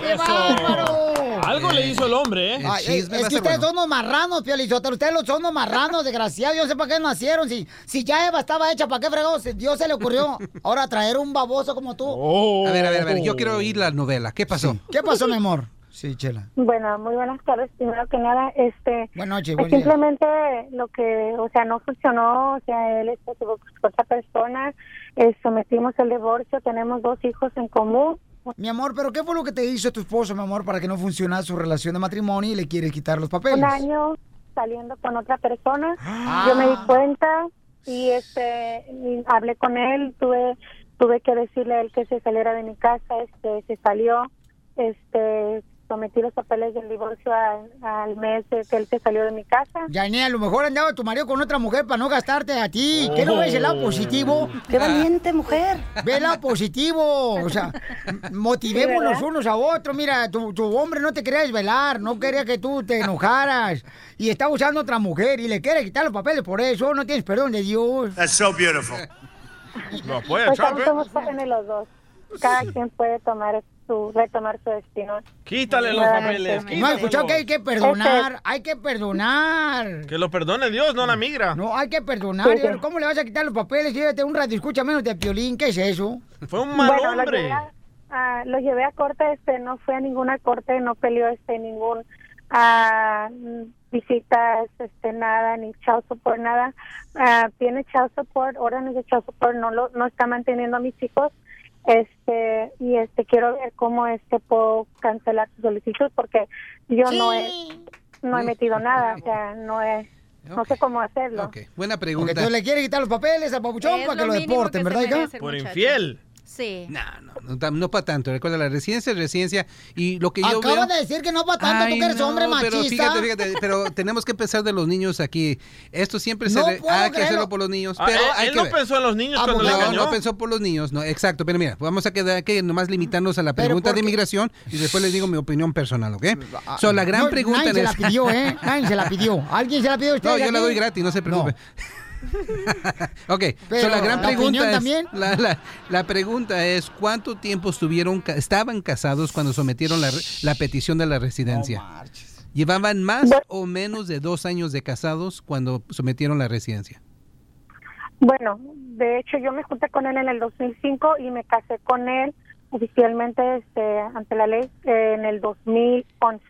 ¡Qué bárbaro! Algo le hizo el hombre, ¿eh? Ay, es, es que ustedes son unos marranos, Piolizotelo. Ustedes los son unos marranos, desgraciados. Yo no sé para qué nacieron. Si, si ya Eva estaba hecha, ¿para qué fregados? Dios se le ocurrió ahora traer un baboso como tú. A ver, a ver, a ver, yo quiero oír la novela. ¿Qué pasó? ¿Qué pasó, mi amor? Sí, Chela. Bueno, muy buenas tardes. Primero que nada, este, Buenas noches, pues buen día. simplemente lo que, o sea, no funcionó, o sea, él este, estuvo con otra persona, eh, sometimos el divorcio, tenemos dos hijos en común. Mi amor, ¿pero qué fue lo que te hizo tu esposo, mi amor, para que no funcionara su relación de matrimonio y le quieres quitar los papeles? Un año saliendo con otra persona, yo me di cuenta, y este y hablé con él, tuve tuve que decirle a él que se saliera de mi casa, este se salió, este sometí los papeles del divorcio al, al mes de que él se salió de mi casa. Yané, a lo mejor andaba tu marido con otra mujer para no gastarte a ti. ¿Qué no ves el lado positivo? ¡Qué valiente mujer! Ve el lado positivo. O sea, motivémonos ¿verdad? unos a otros. Mira, tu, tu hombre no te quería desvelar, no quería que tú te enojaras. Y está usando otra mujer y le quiere quitar los papeles por eso. No tienes perdón de Dios. That's so beautiful. Lo apoya Pues ¿eh? somos jóvenes los dos. Cada quien puede tomar su, retomar su destino. Quítale los papeles. No, escuchado que hay que perdonar, Este- hay que perdonar. Que lo perdone Dios, no la migra. No, hay que perdonar. Sí, sí. ¿Cómo le vas a quitar los papeles? Llévate un radio, escucha menos de piolín. ¿Qué es eso? Fue un Bueno, Lo llevé, a, a- lo llevé a corte, este, no fue a ninguna corte, no peleó este ningún ah, mm, visitas, este, nada, ni child support, nada. Ah, tiene child support, órdenes de child support, no lo, no está manteniendo a mis hijos. Este, y este, quiero ver cómo este puedo cancelar su solicitud porque yo no he, no he metido nada, o sea, no he, no sé cómo hacerlo. Buena Porque pregunta. tú le quieres quitar los papeles al papuchón Es para que lo deporten, que ¿verdad, hija? Por muchacho. infiel. Sí. No, tam- no para tanto. Recuerda, la residencia es residencia. Y lo que yo Acabas veo... de decir que no para tanto, Ay, tú que eres no, hombre pero machista. fíjate, fíjate, pero tenemos que pensar de los niños aquí. Esto siempre se No re- puedo hay que hacerlo por los niños. Ah, Pero él- hay él que no ver. pensó en los niños cuando le no, engañó. no pensó por los niños, no, exacto. Pero mira, vamos a quedar que nomás limitarnos a la Pero pregunta de inmigración y después les digo mi opinión personal, ¿ok? So, la gran No, pregunta Nadie se la es- pidió, ¿eh? Nadie se la pidió. ¿Alguien se la pidió a usted? No, yo la doy gratis, no se preocupe. ok, Pero, so la gran ¿la pregunta es, también? La, la- la pregunta es ¿cuánto tiempo estuvieron estaban casados cuando sometieron la, petición de la residencia? ¿Llevaban más o menos de dos años de casados cuando sometieron la residencia? Bueno, de hecho yo me junté con él en el 2005 y me casé con él oficialmente este, ante la ley en el 2011.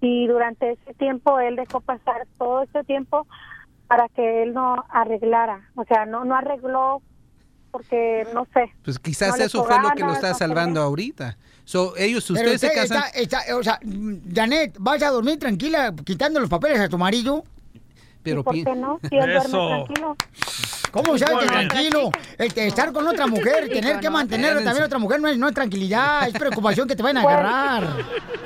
Y durante ese tiempo él dejó pasar todo ese tiempo para que él no arreglara, o sea, no no arregló porque no sé. Pues quizás No eso fue lo que lo está no salvando ahorita. So, ellos, ustedes se usted casan... está- está- o sea, Janet, ¿vas a dormir tranquila quitando los papeles a tu marido? Pero ¿Por pi- qué no? Si él Eso. duerme tranquilo. ¿Cómo sabes que tranquilo? Este, estar con otra mujer, tener que mantener también a otra mujer no es, no es tranquilidad, es preocupación que te vayan a Pues- agarrar.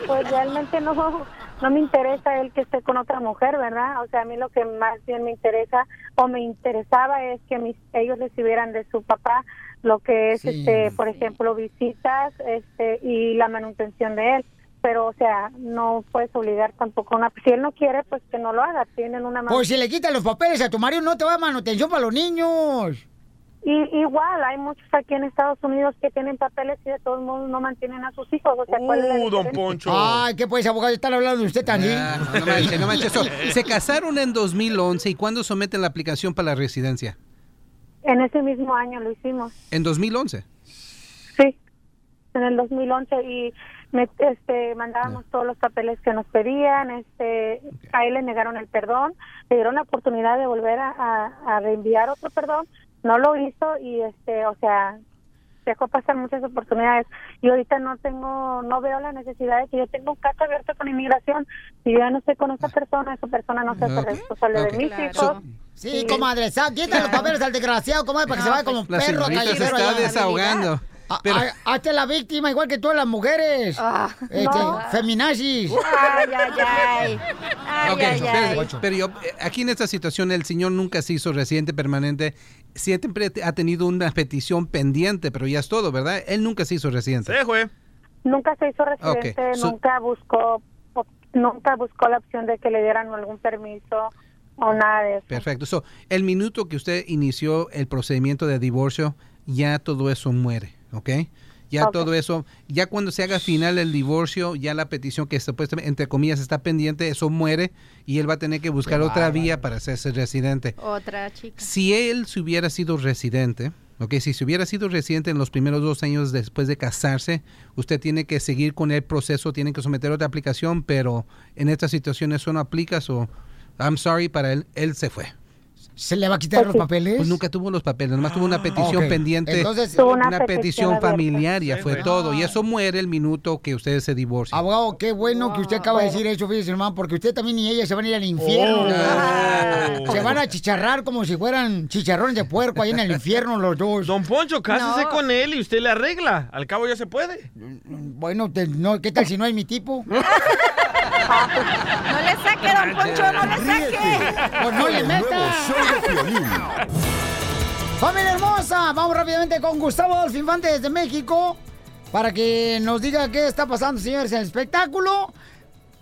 Pues realmente no, no me interesa él que esté con otra mujer, ¿verdad? O sea, a mí lo que más bien me interesa o me interesaba es que mis, ellos recibieran de su papá lo que es, Sí. este, por ejemplo, visitas este, y la manutención de él. Pero, o sea, no puedes obligar tampoco a una... Si él no quiere, pues que no lo haga. Tienen una... Pues si le quitas los papeles a tu marido, no te va a manutención para los niños. Y, igual, hay muchos aquí en Estados Unidos que tienen papeles y de todos modos no mantienen a sus hijos. O sea, ¿cuál es la diferencia? Ay, ¿qué pues, abogado? Están hablando de usted también. Ah, no, no manches, no manches. So, se casaron en 2011 y ¿cuándo someten la aplicación para la residencia? En ese mismo año lo hicimos. En 2011. Sí, en el 2011 y me, este, mandábamos todos los papeles que nos pedían, este, a él le negaron el perdón, le dieron la oportunidad de volver a, a- a reenviar otro perdón, no lo hizo y este, o sea, dejó pasar muchas oportunidades y ahorita no tengo, no veo la necesidad de que yo tenga un caso abierto con inmigración, si yo ya no estoy con esa persona, esa persona no se hace responsable de mis Claro. hijos. Sí, comadre, sa- quita los papeles al desgraciado, comadre, para que se vaya como La perro señorita se callejero está allá. desahogando. A- Pero- a- Hazte la víctima igual que todas las mujeres. este, no. Feminazis. Ay, ay, ay. Ay, Ok, ay, pero yo, eh, aquí en esta situación el señor nunca se hizo residente permanente, siempre ha tenido una petición pendiente, pero ya es todo, ¿verdad? Él nunca se hizo residente. Sí, güey. Nunca se hizo residente, Ok, so- nunca buscó nunca buscó la opción de que le dieran algún permiso o nada de eso. Perfecto. So, el minuto que usted inició el procedimiento de divorcio, ya todo eso muere, ¿ok? Ya todo eso, ya cuando se haga final el divorcio, ya la petición que supuestamente, entre comillas, está pendiente, eso muere y él va a tener que buscar otra vía para hacerse residente. Otra chica. Si él se hubiera sido residente, ok, si se hubiera sido residente en los primeros dos años después de casarse, usted tiene que seguir con el proceso, tiene que someter otra aplicación, pero en esta situación eso no aplica, so I'm sorry para él, él se fue. ¿Se le va a quitar los papeles? Pues nunca tuvo los papeles, nomás tuvo una petición ok. pendiente, Entonces- una, una petición, petición abierta. familiar, ya Sí, fue todo. Y eso muere el minuto que ustedes se divorcian. Abogado, qué bueno que usted acaba de decir eso, fíjese, hermano, porque usted también y ella se van a ir al infierno. Oh. Se van a chicharrar como si fueran chicharrones de puerco ahí en el infierno los dos. Don Poncho, cásese No. con él y usted le arregla. Al cabo ya se puede. Bueno, te- no, ¿qué tal si no es mi tipo? No le saque, don Poncho, no le saque. Pues no le meta. show de Piolín. Familia hermosa, vamos rápidamente con Gustavo Adolfo Infante desde México para que nos diga qué está pasando, señores, en el espectáculo.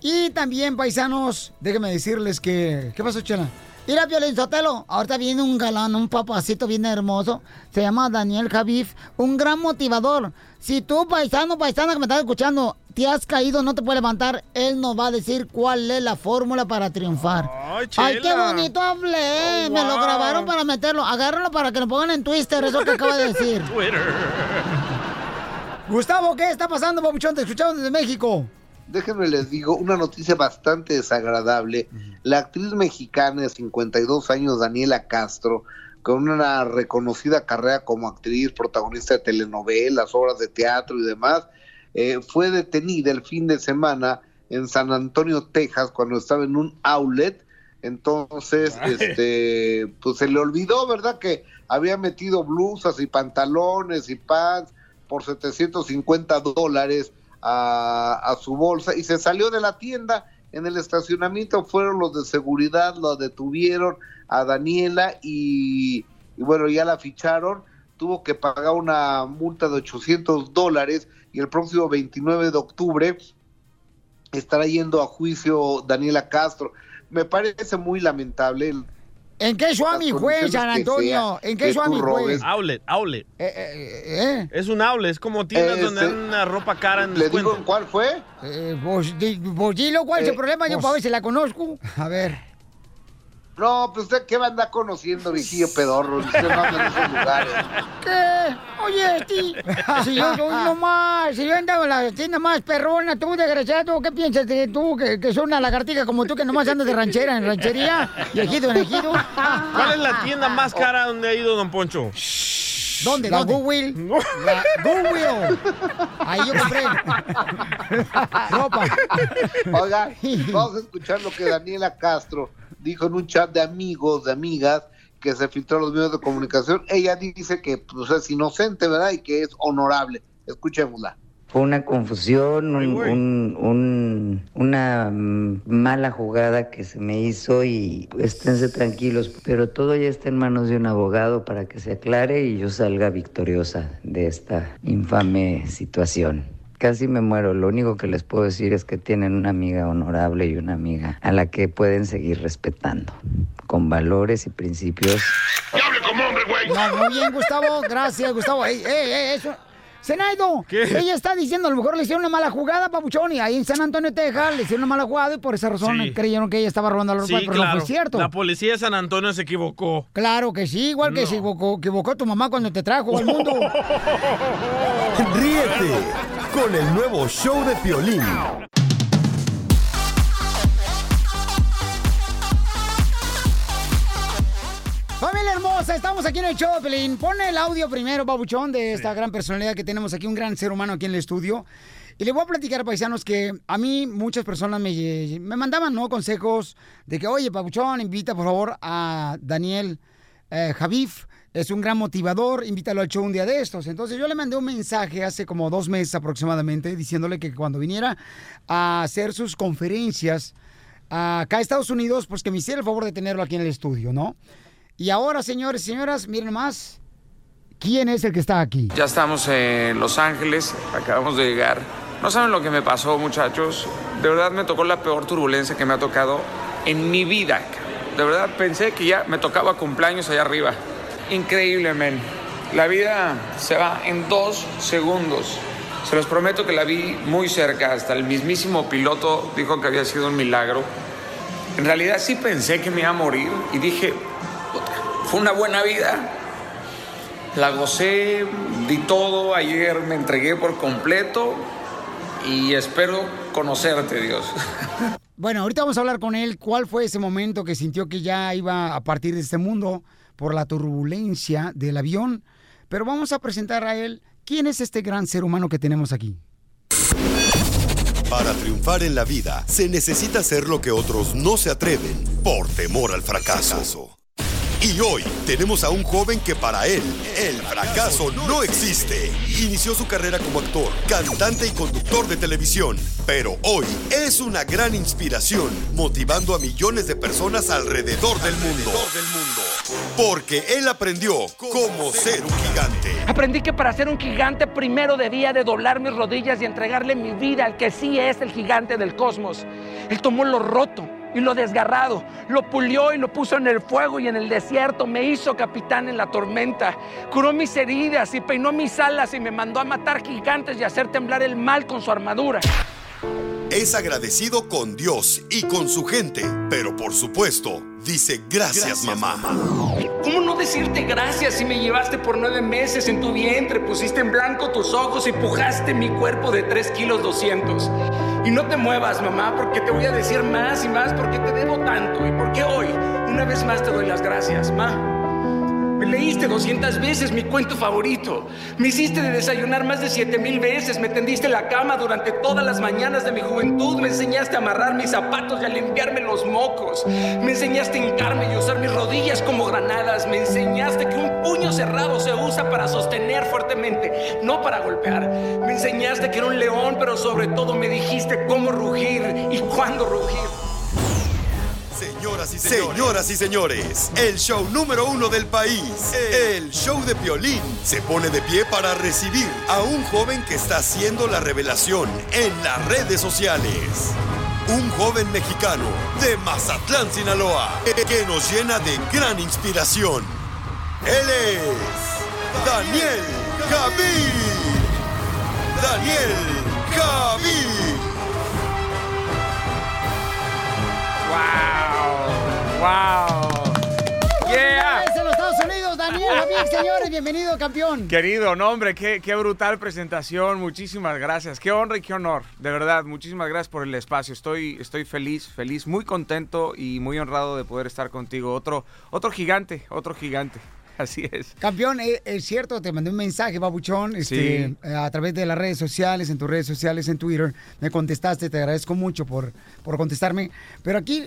Y también, paisanos, déjenme decirles que... ¿Qué pasó, Chela? Mira, Piolín Sotelo, ahorita viene un galán, un papacito bien hermoso. Se llama Daniel Javif, un gran motivador. Si tú, paisano, paisana que me estás escuchando, te has caído, no te puedes levantar, él nos va a decir cuál es la fórmula para triunfar. Ay, qué Chela. bonito hablé. Oh, Me lo grabaron para meterlo. Agárralo para que lo pongan en Twitter, eso que acaba de decir. Twitter. Gustavo, ¿qué está pasando, papuchón? Te escuchamos desde México. Déjenme les digo una noticia bastante desagradable. La actriz mexicana de 52 años, Daniela Castro, con una reconocida carrera como actriz, protagonista de telenovelas, obras de teatro y demás, eh, fue detenida el fin de semana en San Antonio, Texas, cuando estaba en un outlet. Entonces, Ay. este, pues se le olvidó, ¿verdad? Que había metido blusas y pantalones y pants por 750 dólares a, a su bolsa y se salió de la tienda. En el estacionamiento fueron los de seguridad, lo detuvieron a Daniela y, y bueno, ya la ficharon. Tuvo que pagar una multa de 800 dólares y el próximo 29 de octubre estará yendo a juicio Daniela Castro. Me parece muy lamentable. el- ¿En qué Suami fue, San Antonio? sea ¿En qué Suami fue? Outlet, outlet. ¿eh? Es un outlet, es como tiendas Eh, donde este- dan una ropa cara en ¿Le digo cuál fue? Eh, pues, di- pues dilo, ¿cuál es el Eh, problema? Yo pues- para ver si la conozco. A ver. No, pues usted qué va a andar conociendo, viejillo pedorro. Usted no anda en esos lugares. ¿Qué? Oye, ti. Si yo soy nomás, si yo andaba en la tienda más perrona, tú, desgraciado, ¿qué piensas de tú, que, que soy una lagartija como tú, que nomás andas de ranchera en ranchería, y ejido en ejido? ¿Cuál es la tienda más cara donde ha ido Don Poncho? ¿Dónde? La Goodwill. La Goodwill. Ahí yo compré. Ropa. Oiga, vamos a escuchar lo que Daniela Castro dijo en un chat de amigos, de amigas, que se filtró a los medios de comunicación. Ella dice que pues, es inocente, ¿verdad? Y que es honorable. Escuchémosla. Fue una confusión, un- un- un- una mala jugada que se me hizo y esténse tranquilos, pero todo ya está en manos de un abogado para que se aclare y yo salga victoriosa de esta infame situación. Casi me muero, lo único que les puedo decir es que tienen una amiga honorable y una amiga a la que pueden seguir respetando, con valores y principios No, muy bien, Gustavo. Gracias, Gustavo. Ey, ey, ey, eso. Senaido, ella está diciendo, a lo mejor le hicieron una mala jugada, papuchón, y ahí en San Antonio, Texas, le hicieron una mala jugada y por esa razón Sí. creyeron que ella estaba robando la ropa, Sí, pero no claro. fue cierto. La policía de San Antonio se equivocó. Claro que sí, igual que No. se equivocó, equivocó tu mamá cuando te trajo al mundo. Ríete con el nuevo show de Piolín. Familia hermosa, estamos aquí en el show de Pelín. Pon el audio primero, babuchón, de esta gran personalidad que tenemos aquí, un gran ser humano aquí en el estudio. Y le voy a platicar, paisanos, que a mí muchas personas me, me mandaban ¿no? consejos de que, oye, babuchón, invita por favor a Daniel eh, Javif. Es un gran motivador, invítalo al show un día de estos. Entonces yo le mandé un mensaje hace como dos meses aproximadamente diciéndole que cuando viniera a hacer sus conferencias acá a Estados Unidos, pues que me hiciera el favor de tenerlo aquí en el estudio, ¿no? Y ahora, señores y señoras, miren más. ¿Quién es el que está aquí? Ya estamos en Los Ángeles, acabamos de llegar. No saben lo que me pasó, muchachos. De verdad me tocó la peor turbulencia que me ha tocado en mi vida. De verdad pensé que ya me tocaba cumpleaños allá arriba. Increíble, men. La vida se va en dos segundos. Se los prometo que la vi muy cerca. Hasta el mismísimo piloto dijo que había sido un milagro. En realidad sí pensé que me iba a morir y dije, "Puta, fue una buena vida. La gocé, di todo, ayer me entregué por completo y espero conocerte, Dios. bueno, ahorita vamos a hablar con él. ¿Cuál fue ese momento que sintió que ya iba a partir de este mundo por la turbulencia del avión? Pero vamos a presentar a él. ¿Quién es este gran ser humano que tenemos aquí? Para triunfar en la vida se necesita hacer lo que otros no se atreven por temor al fracaso. Y hoy tenemos a un joven que para él el fracaso no existe. Inició su carrera como actor, cantante y conductor de televisión, pero hoy es una gran inspiración, motivando a millones de personas alrededor del mundo. Porque él aprendió cómo ser un gigante. Aprendí que para ser un gigante primero debía de doblar mis rodillas y entregarle mi vida al que sí es el gigante del cosmos. Él tomó lo roto y lo desgarrado, lo pulió y lo puso en el fuego y en el desierto, me hizo capitán en la tormenta, curó mis heridas y peinó mis alas y me mandó a matar gigantes y hacer temblar el mal con su armadura. Es agradecido con Dios y con su gente, pero por supuesto, dice gracias, mamá. ¿Cómo no decirte gracias si me llevaste por nueve meses en tu vientre, pusiste en blanco tus ojos y pujaste mi cuerpo de tres kilos 200? Y no te muevas, mamá, porque te voy a decir más y más, porque te debo tanto y porque hoy, una vez más, te doy las gracias, ma. Me leíste 200 veces mi cuento favorito. Me hiciste de desayunar más de 7 mil veces. Me tendiste la cama durante todas las mañanas de mi juventud. Me enseñaste a amarrar mis zapatos y a limpiarme los mocos. Me enseñaste a hincarme y usar mis rodillas como granadas. Me enseñaste que un puño cerrado se usa para sostener fuertemente, no para golpear. Me enseñaste que era un león, pero sobre todo me dijiste cómo rugir y cuándo rugir. Señoras y señores, el show número uno del país, el show de violín, se pone de pie para recibir a un joven que está haciendo la revelación en las redes sociales. Un joven mexicano de Mazatlán, Sinaloa, que nos llena de gran inspiración. Él es Daniel Javi. Daniel Javi. ¡Wow! ¡Wow! ¡Yeah! ¡Es en los Estados Unidos, Daniel Javier, señores! Bienvenido, campeón. Querido, no, hombre, qué, qué brutal presentación. Muchísimas gracias. Qué honra y qué honor. De verdad, muchísimas gracias por el espacio. Estoy, estoy feliz, feliz, muy contento y muy honrado de poder estar contigo. Otro, otro gigante, otro gigante. Así es. Campeón, eh, es, cierto, te mandé un mensaje, babuchón, este, Sí. eh, a través de las redes sociales, en tus redes sociales, en Twitter. Me contestaste, te agradezco mucho por, por contestarme. Pero aquí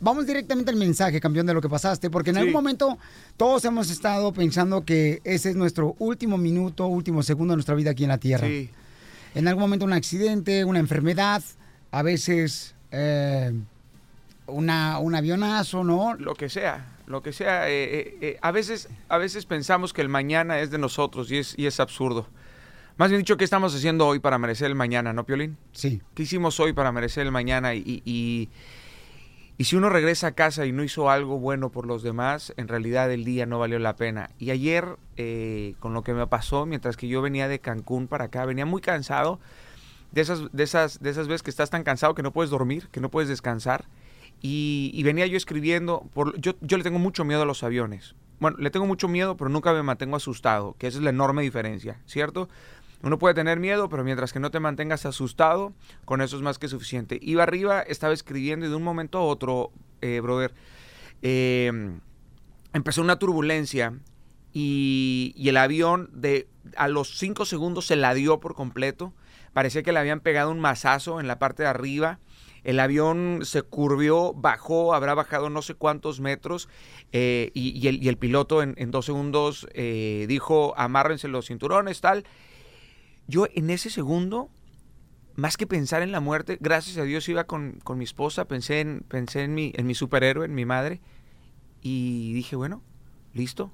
vamos directamente al mensaje, campeón, de lo que pasaste, porque en Sí. algún momento todos hemos estado pensando que ese es nuestro último minuto, último segundo de nuestra vida aquí en la Tierra. Sí. En algún momento un accidente, una enfermedad, a veces eh, una, un avionazo, ¿no? Lo que sea, lo que sea. eh, eh, eh, a, veces, a veces pensamos que el mañana es de nosotros y es, y es absurdo. Más bien dicho, ¿qué estamos haciendo hoy para merecer el mañana, no, Piolín? Sí. ¿Qué hicimos hoy para merecer el mañana? Y, y, y si uno regresa a casa y no hizo algo bueno por los demás, en realidad el día no valió la pena. Y ayer, eh, con lo que me pasó, mientras que yo venía de Cancún para acá, venía muy cansado, de esas, de esas, de esas veces que estás tan cansado que no puedes dormir, que no puedes descansar. Y, venía yo escribiendo, por, yo, yo le tengo mucho miedo a los aviones. Bueno, le tengo mucho miedo, pero nunca me mantengo asustado, que esa es la enorme diferencia, ¿cierto? Uno puede tener miedo, pero mientras que no te mantengas asustado, con eso es más que suficiente. Iba arriba, estaba escribiendo y de un momento a otro, eh, brother, eh, empezó una turbulencia y, y el avión de a los cinco segundos se la dio por completo. Parecía que le habían pegado un mazazo en la parte de arriba. El avión se curvió, bajó, habrá bajado no sé cuántos metros eh, y, el, piloto en, en dos segundos eh, dijo amárrense los cinturones, tal. Yo en ese segundo, más que pensar en la muerte, gracias a Dios iba con, con mi esposa, pensé, en, pensé en, mi, en mi superhéroe, en mi madre, y dije, bueno, listo.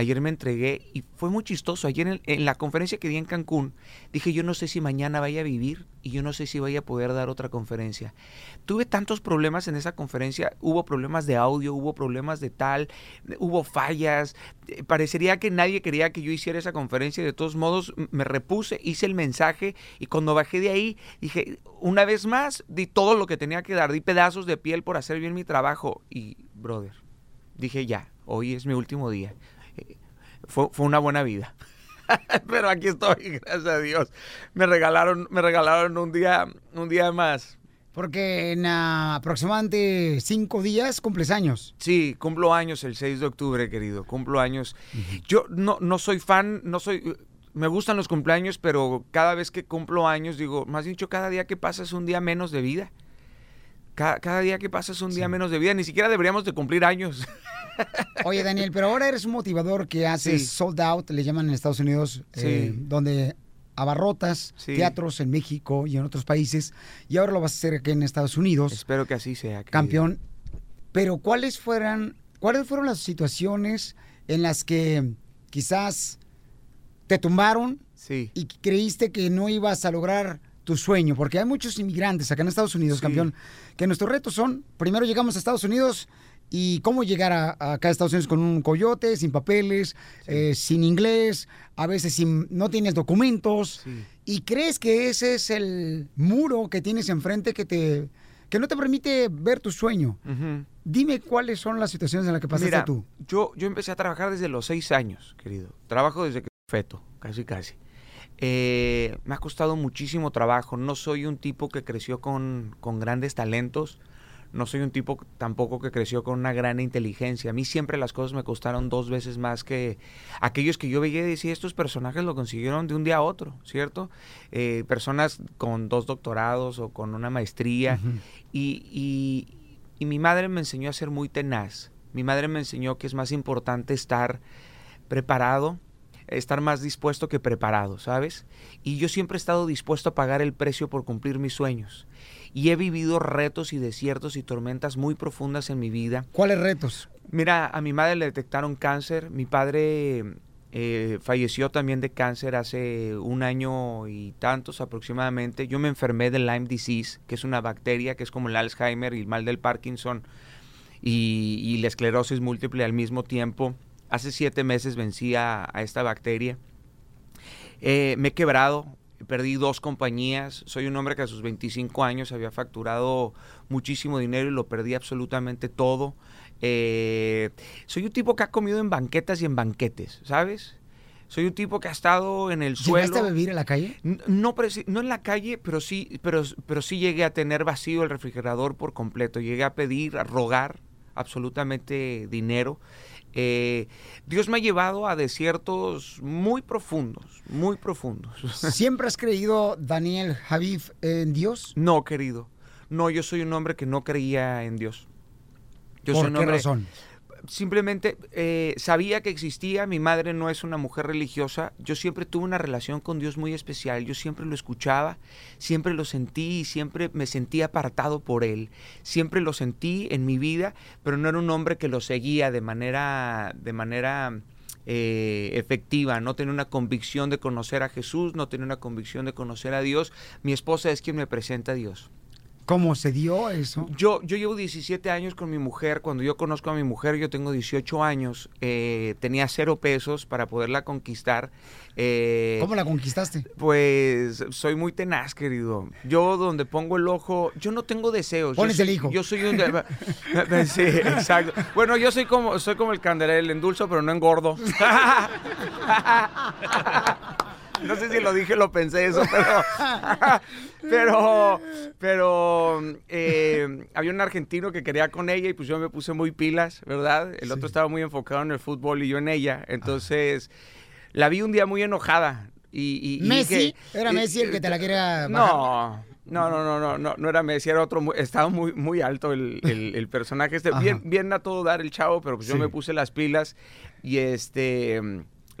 Ayer me entregué y fue muy chistoso. Ayer en, la conferencia que di en Cancún, dije, yo no sé si mañana vaya a vivir y yo no sé si vaya a poder dar otra conferencia. Tuve tantos problemas en esa conferencia, hubo problemas de audio, hubo problemas de tal, hubo fallas. Eh, Parecería que nadie quería que yo hiciera esa conferencia de todos modos me repuse, hice el mensaje y cuando bajé de ahí dije, una vez más, di todo lo que tenía que dar, di pedazos de piel por hacer bien mi trabajo y, brother, dije ya, hoy es mi último día. Fue, fue una buena vida. Pero aquí estoy, gracias a Dios. Me regalaron, me regalaron un día, un día más. Porque en ah, aproximadamente cinco días cumples años. Sí, cumplo años el 6 de octubre, querido. Cumplo años. Yo no, no soy fan, no soy... Me gustan los cumpleaños, pero cada vez que cumplo años, digo, más dicho, cada día que pasa es un día menos de vida. Cada, cada día que pasa es un día menos de vida. Ni siquiera deberíamos de cumplir años. Oye, Daniel, pero ahora eres un motivador que hace Sí. sold out, le llaman en Estados Unidos, eh, donde abarrotas teatros en México y en otros países, y ahora lo vas a hacer aquí en Estados Unidos. Espero que así sea. querido. campeón. Pero ¿cuáles fueran, cuáles fueron las situaciones en las que quizás te tumbaron Sí. y creíste que no ibas a lograr tu sueño? Porque hay muchos inmigrantes acá en Estados Unidos, Sí. campeón, que nuestros retos son, primero llegamos a Estados Unidos y cómo llegar a, a acá a Estados Unidos con un coyote, sin papeles, eh, sin inglés, a veces sin, no tienes documentos. Y crees que ese es el muro que tienes enfrente que te que no te permite ver tu sueño. Dime cuáles son las situaciones en las que pasaste Mira, tú. Yo, yo empecé a trabajar desde los seis años, querido. Trabajo desde que feto, casi casi. Eh, me ha costado muchísimo trabajo. No soy un tipo que creció con, con grandes talentos. No soy un tipo tampoco que creció con una gran inteligencia. A mí siempre las cosas me costaron dos veces más que aquellos que yo veía y decía, estos personajes lo consiguieron de un día a otro, ¿cierto? Eh, personas con dos doctorados o con una maestría. y, y- y mi madre me enseñó a ser muy tenaz. Mi madre me enseñó que es más importante estar preparado, estar más dispuesto que preparado, ¿sabes? Y yo siempre he estado dispuesto a pagar el precio por cumplir mis sueños. Y he vivido retos y desiertos y tormentas muy profundas en mi vida. ¿Cuáles retos? Mira, a mi madre le detectaron cáncer, mi padre eh, falleció también de cáncer hace un año y tantos aproximadamente. Yo me enfermé de Lyme disease, que es una bacteria que es como el Alzheimer y el mal del Parkinson y, y la esclerosis múltiple al mismo tiempo. Hace siete meses vencí a, a esta bacteria. Eh, me he quebrado, perdí dos compañías. Soy un hombre que a sus 25 años había facturado muchísimo dinero y lo perdí absolutamente todo. Eh, soy un tipo que ha comido en banquetas y en banquetes, ¿sabes? Soy un tipo que ha estado en el suelo. ¿Llegaste a vivir en la calle? No, no en la calle, pero sí, pero, pero sí llegué a tener vacío el refrigerador por completo. Llegué a pedir, a rogar absolutamente dinero. Eh, Dios me ha llevado a desiertos muy profundos, muy profundos. ¿Siempre has creído, Daniel Javif, en Dios? No, querido. No, yo soy un hombre que no creía en Dios. Yo ¿Por soy un qué hombre- razón? Simplemente eh, sabía que existía, mi madre no es una mujer religiosa, yo siempre tuve una relación con Dios muy especial, yo siempre lo escuchaba, siempre lo sentí y siempre me sentí apartado por Él, siempre lo sentí en mi vida, pero no era un hombre que lo seguía de manera, de manera eh, efectiva, no tenía una convicción de conocer a Jesús, no tenía una convicción de conocer a Dios, mi esposa es quien me presenta a Dios. ¿Cómo se dio eso? Yo, yo llevo 17 años con mi mujer. Cuando yo conozco a mi mujer, yo tengo 18 años. eh, tenía cero pesos para poderla conquistar. eh, ¿Cómo la conquistaste? Pues soy muy tenaz, querido. Yo donde pongo el ojo, yo no tengo deseos. Pones el hijo. Yo soy un... de- sí, exacto. Bueno, yo soy como, soy como el candelero, endulzo, pero no engordo. No sé si lo dije, lo pensé eso, pero. pero. Pero. eh, había un argentino que quería con ella y pues yo me puse muy pilas, ¿verdad? El otro estaba muy enfocado en el fútbol y yo en ella. Entonces. La vi un día muy enojada. Y, y- y ¿Messi? ¿Era Messi el que te la quería bajar? No. No, no, no, no, no, no era Messi, era otro, estaba muy, muy alto el, el- el personaje este, bien, bien a todo dar el chavo, pero pues yo me puse las pilas y este,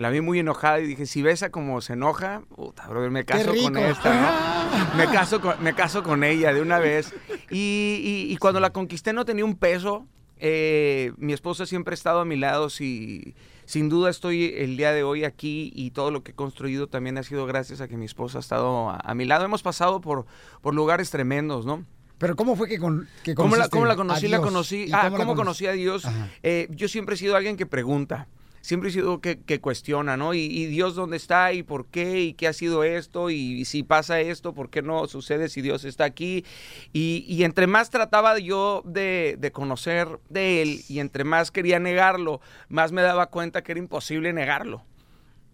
la vi muy enojada y dije, si ves a cómo se enoja, puta, brother, me caso con esta, ¿no? Me caso con, me caso con ella de una vez. Y, y- y cuando la conquisté no tenía un peso, eh, mi esposa siempre ha estado a mi lado, si, sin duda estoy el día de hoy aquí y todo lo que he construido también ha sido gracias a que mi esposa ha estado a, a mi lado. Hemos pasado por, por lugares tremendos, ¿no? Pero ¿cómo fue que, con, que ¿Cómo la, cómo la conocí? La conocí. ¿Y Ah, cómo la ¿cómo conocí? conocí a Dios? Eh, yo siempre he sido alguien que pregunta. Siempre he sido que, que cuestiona, ¿no? Y, Dios dónde está? ¿Y por qué? ¿Y qué ha sido esto? ¿Y, si pasa esto? ¿Por qué no sucede si Dios está aquí? Y, y entre más trataba yo de, de conocer de Él y entre más quería negarlo, más me daba cuenta que era imposible negarlo.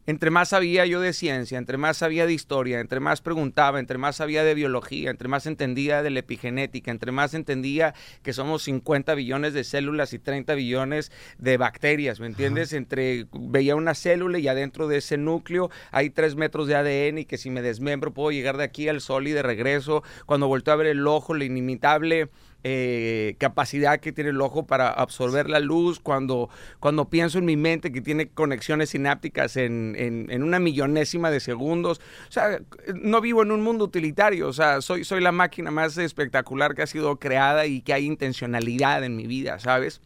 Entre más sabía yo de ciencia, entre más sabía de historia, entre más preguntaba, entre más sabía de biología, entre más entendía de la epigenética, entre más entendía que somos 50 billones de células y 30 billones de bacterias, ¿me entiendes? Entre veía una célula y adentro de ese núcleo hay 3 metros de ADN y que si me desmembro puedo llegar de aquí al sol y de regreso. Cuando volteo a ver el ojo, la inimitable eh, capacidad que tiene el ojo para absorber la luz, cuando, cuando pienso en mi mente que tiene conexiones sinápticas en, en, una millonésima de segundos. O sea, no vivo en un mundo utilitario, o sea, soy, soy la máquina más espectacular que ha sido creada y que hay intencionalidad en mi vida, ¿sabes?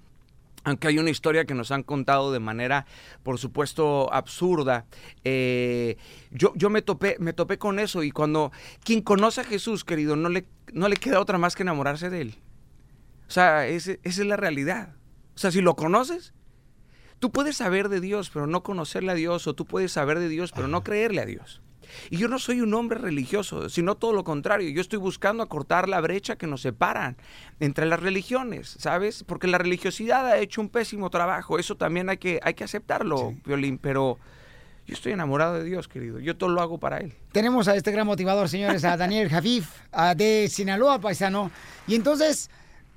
aunque hay una historia que nos han contado de manera, por supuesto, absurda, eh, yo, yo me, topé, me topé con eso y cuando quien conoce a Jesús, querido, no le, no le queda otra más que enamorarse de él. O sea, esa es la realidad. O sea, si lo conoces, tú puedes saber de Dios, pero no conocerle a Dios, o tú puedes saber de Dios, pero no creerle a Dios. Y yo no soy un hombre religioso, sino todo lo contrario. Yo estoy buscando acortar la brecha que nos separan entre las religiones, ¿sabes? Porque la religiosidad ha hecho un pésimo trabajo. Eso también hay que, hay que aceptarlo, Violín, pero yo estoy enamorado de Dios, querido. Yo todo lo hago para Él. Tenemos a este gran motivador, señores, a Daniel Javif, de Sinaloa, paisano. Y entonces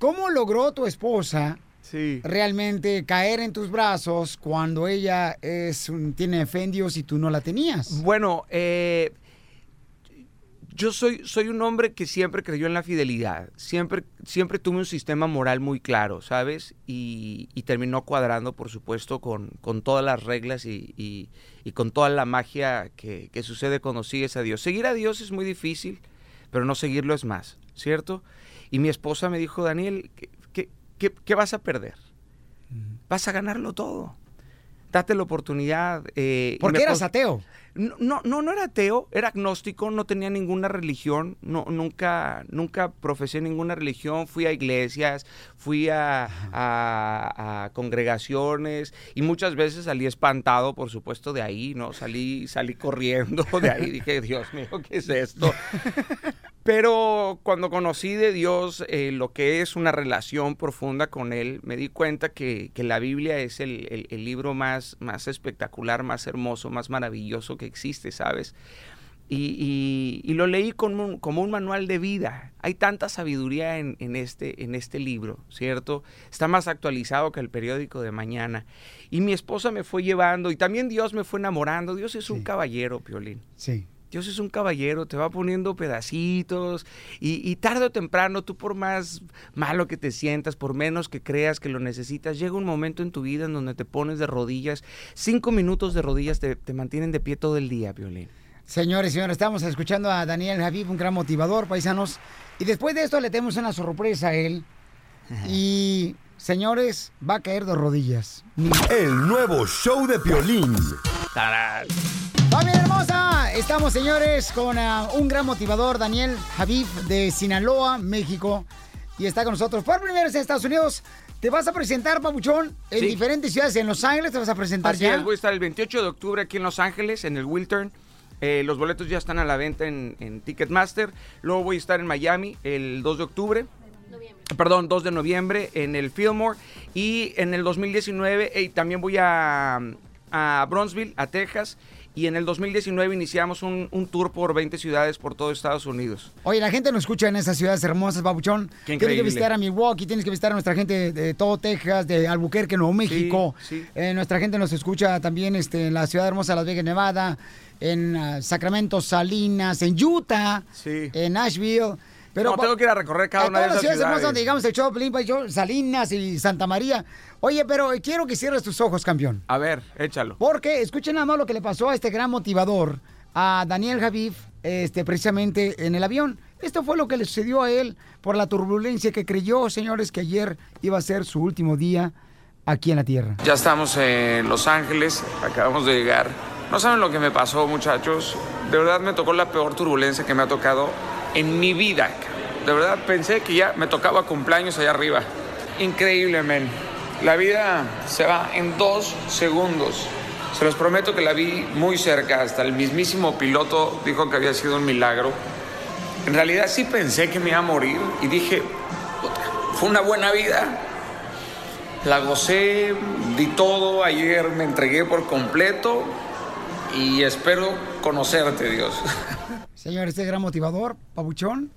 ¿Cómo logró tu esposa realmente caer en tus brazos cuando ella es tiene fe en Dios y tú no la tenías? Bueno, eh, yo soy, soy un hombre que siempre creyó en la fidelidad. Siempre, siempre tuve un sistema moral muy claro, ¿sabes? Y, terminó cuadrando, por supuesto, con, con todas las reglas y, con toda la magia que, que sucede cuando sigues a Dios. Seguir a Dios es muy difícil, pero no seguirlo es más, ¿cierto? Y mi esposa me dijo, Daniel, ¿qué, vas a perder? Vas a ganarlo todo. Date la oportunidad. Eh, ¿Por qué eras ateo? No, no, no, era ateo, era agnóstico, no tenía ninguna religión, no, nunca, nunca profesé ninguna religión, fui a iglesias, fui a, a, congregaciones y muchas veces salí espantado, por supuesto, de ahí, ¿no? Salí, salí corriendo de ahí, dije, Dios mío, ¿qué es esto? Pero cuando conocí de Dios eh, lo que es una relación profunda con Él, me di cuenta que, la Biblia es el, libro más, más espectacular, más hermoso, más maravilloso que existe, ¿sabes? Y, lo leí como un, como un, manual de vida. Hay tanta sabiduría en, este, en este libro, ¿cierto? Está más actualizado que el periódico de mañana. Y mi esposa me fue llevando y también Dios me fue enamorando. Dios es un caballero, Piolín. Sí. Dios es un caballero, te va poniendo pedacitos y, tarde o temprano, tú por más malo que te sientas, por menos que creas que lo necesitas, llega un momento en tu vida en donde te pones de rodillas. Cinco minutos de rodillas te, mantienen de pie todo el día, Violín. Señores y señores, estamos escuchando a Daniel Javid, un gran motivador, paisanos. Y después de esto le tenemos una sorpresa a él. Y, señores, va a caer de rodillas. El nuevo show de Piolín. ¡Familia hermosa! Estamos, señores, con ah, un gran motivador, Daniel Javif, de Sinaloa, México. Y está con nosotros por primera vez en Estados Unidos. Te vas a presentar, Pabuchón, en diferentes ciudades. En Los Ángeles te vas a presentar Así ya. Es, voy a estar el 28 de octubre aquí en Los Ángeles, en el Wiltern. Eh, los boletos ya están a la venta en, Ticketmaster. Luego voy a estar en Miami el 2 de octubre. Perdón, 2 de noviembre en el Fillmore. Y en el 2019 y también voy a, a Bronzeville, a Texas y en el 2019 iniciamos un, tour por 20 ciudades por todo Estados Unidos. Oye, la gente nos escucha en esas ciudades hermosas, Babuchón. Tienes que visitar a Milwaukee, tienes que visitar a nuestra gente de todo Texas, de Albuquerque, Nuevo México. Eh, nuestra gente nos escucha también este, en la ciudad hermosa de Las Vegas, Nevada, en ah, Sacramento, Salinas, en Utah, en Nashville. Pero no, tengo que ir a recorrer cada una de esas ciudades. ciudades donde digamos el Choplin, pues, Salinas y Santa María. Oye, pero quiero que cierres tus ojos, campeón. A ver, échalo. Porque escuchen nada más lo que le pasó a este gran motivador, a Daniel Javif, este, precisamente en el avión. Esto fue lo que le sucedió a él por la turbulencia que creyó, señores, que ayer iba a ser su último día aquí en la Tierra. Ya estamos en Los Ángeles, acabamos de llegar. No saben lo que me pasó, muchachos. De verdad me tocó la peor turbulencia que me ha tocado en mi vida. De verdad pensé que ya me tocaba cumpleaños allá arriba. Increíble, men. La vida se va en dos segundos. Se los prometo que la vi muy cerca. Hasta el mismísimo piloto dijo que había sido un milagro. En realidad sí pensé que me iba a morir y dije, fue una buena vida. La gocé, di todo, ayer me entregué por completo y espero conocerte, Dios. Señor, este gran motivador, Pabuchón.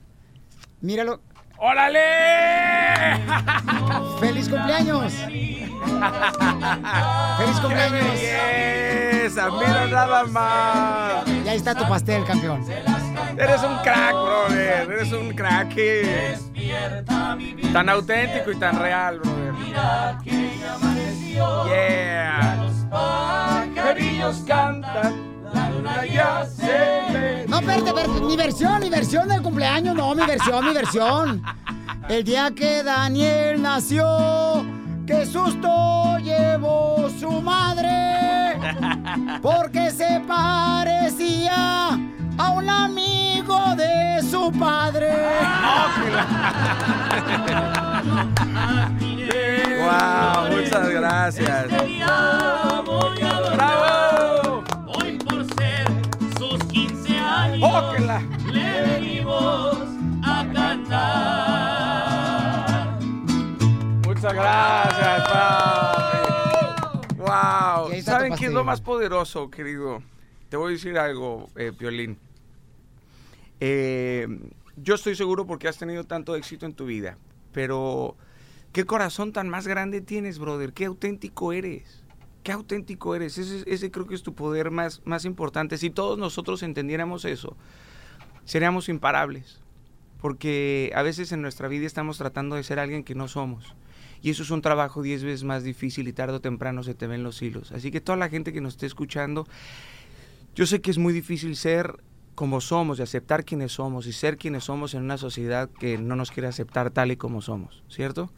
Míralo. ¡Órale! ¡Feliz cumpleaños! ¡Feliz cumpleaños! ¡Belleza! ¡Mira nada más! Y ahí está tu pastel, campeón. Eres un crack, brother. Eres un crack. Tan auténtico y tan real, brother. Yeah. Los pajarillos cantan. No, espérate, espérate. Mi versión, mi versión del cumpleaños. No, mi versión, mi versión. El día que Daniel nació, qué susto llevó su madre. Porque se parecía a un amigo de su padre. wow, muchas gracias. ¡Bravo! 15 años, ¡Óquela! le venimos a cantar. Muchas gracias. Wow. ¿Saben qué es lo más poderoso, querido? Te voy a decir algo, eh, Piolín. Eh, yo estoy seguro porque has tenido tanto éxito en tu vida, pero qué corazón tan más grande tienes, brother. Qué auténtico eres. Qué auténtico eres. Ese, ese creo que es tu poder más, más importante. Si todos nosotros entendiéramos eso, seríamos imparables. Porque a veces en nuestra vida estamos tratando de ser alguien que no somos. Y eso es un trabajo diez veces más difícil y tarde o temprano se te ven los hilos. Así que toda la gente que nos esté escuchando, yo sé que es muy difícil ser como somos y aceptar quienes somos y ser quienes somos en una sociedad que no nos quiere aceptar tal y como somos, ¿cierto?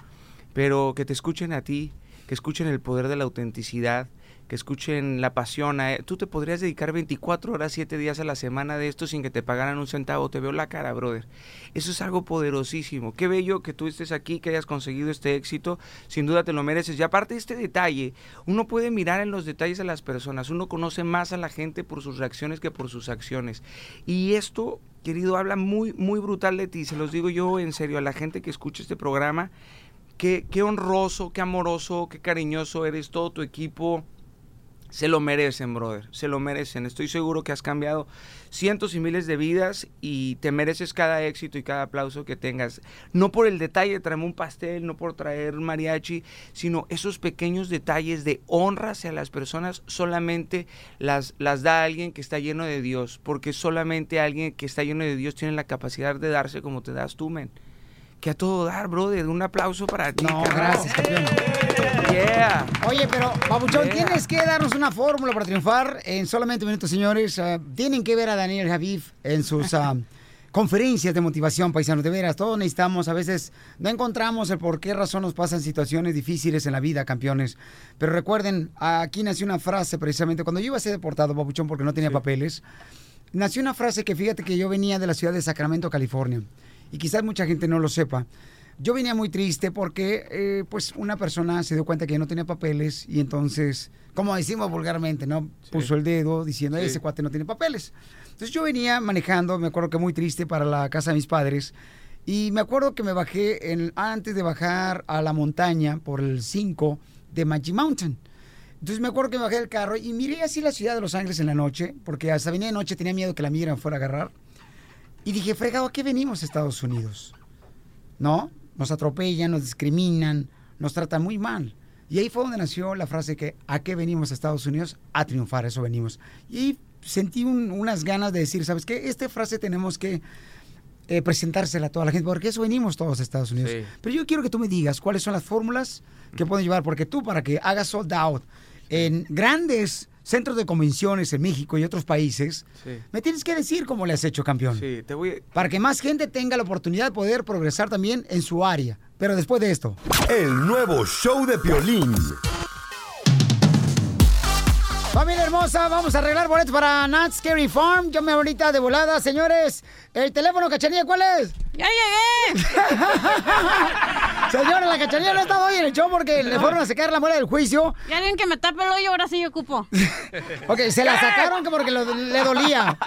Pero que te escuchen a ti, que escuchen el poder de la autenticidad, que escuchen la pasión. a- Tú te podrías dedicar 24 horas, 7 días a la semana de esto sin que te pagaran un centavo. Te veo la cara, brother. Eso es algo poderosísimo. Qué bello que tú estés aquí, que hayas conseguido este éxito. Sin duda te lo mereces. Y aparte este detalle, uno puede mirar en los detalles a las personas. Uno conoce más a la gente por sus reacciones que por sus acciones. Y esto, querido, habla muy, muy brutal de ti. Se los digo yo en serio a la gente que escucha este programa. Qué, qué honroso, qué amoroso, qué cariñoso eres, todo tu equipo. Se lo merecen, brother, se lo merecen. Estoy seguro que has cambiado cientos y miles de vidas y te mereces cada éxito y cada aplauso que tengas. No por el detalle de traerme un pastel, no por traer mariachi, sino esos pequeños detalles de honra hacia las personas solamente las, las da alguien que está lleno de Dios, porque solamente alguien que está lleno de Dios tiene la capacidad de darse como te das tú, men. Que a todo dar, brother. Un aplauso para ti. No, gracias, campeón. Yeah. Oye, pero, Babuchón, Yeah. tienes que darnos una fórmula para triunfar en solamente minutos, señores. Ah, tienen que ver a Daniel Javif en sus ah, conferencias de motivación, paisanos. De veras, todos necesitamos, a veces no encontramos el por qué razón nos pasan situaciones difíciles en la vida, campeones. Pero recuerden, aquí nació una frase precisamente, cuando yo iba a ser deportado, Babuchón, porque no tenía papeles, nació una frase que fíjate que yo venía de la ciudad de Sacramento, California. Y quizás mucha gente no lo sepa. Yo venía muy triste porque, eh, pues, una persona se dio cuenta que yo no tenía papeles y entonces, como decimos vulgarmente, ¿no? Puso el dedo diciendo, Sí. ese cuate no tiene papeles. Entonces yo venía manejando, me acuerdo que muy triste para la casa de mis padres y me acuerdo que me bajé en- antes de bajar a la montaña por el 5 de Magic Mountain. Entonces me acuerdo que me bajé del carro y miré así la ciudad de Los Ángeles en la noche, porque hasta venía de noche tenía miedo que la migra me fuera a agarrar. Y dije, fregado, ¿a qué venimos a Estados Unidos? ¿No? Nos atropellan, nos discriminan, nos tratan muy mal. Y ahí fue donde nació la frase que ¿a qué venimos a Estados Unidos? A triunfar, eso venimos. Y ahí sentí un- unas ganas de decir, ¿sabes qué? Esta frase tenemos que eh, presentársela a toda la gente, porque eso venimos todos a Estados Unidos. Sí. Pero yo quiero que tú me digas cuáles son las fórmulas que pueden llevar, porque tú para que hagas sold out en grandes centros de convenciones en México y otros países, Sí. me tienes que decir cómo le has hecho campeón. Sí, te voy a... Para que más gente tenga la oportunidad de poder progresar también en su área. Pero después de esto. El nuevo show de Piolín. Familia hermosa, vamos a arreglar boletos para Nat Scary Farm. Yo me ahorita de volada, señores. El teléfono, cachanilla, ¿cuál es? ¡Ya llegué! Señores, la cachanilla no ha estado hoy en el show porque le fueron a sacar la muela del juicio. Y alguien que me tape el hoyo, ahora sí yo ocupo. Ok, se la sacaron que porque lo- le dolía.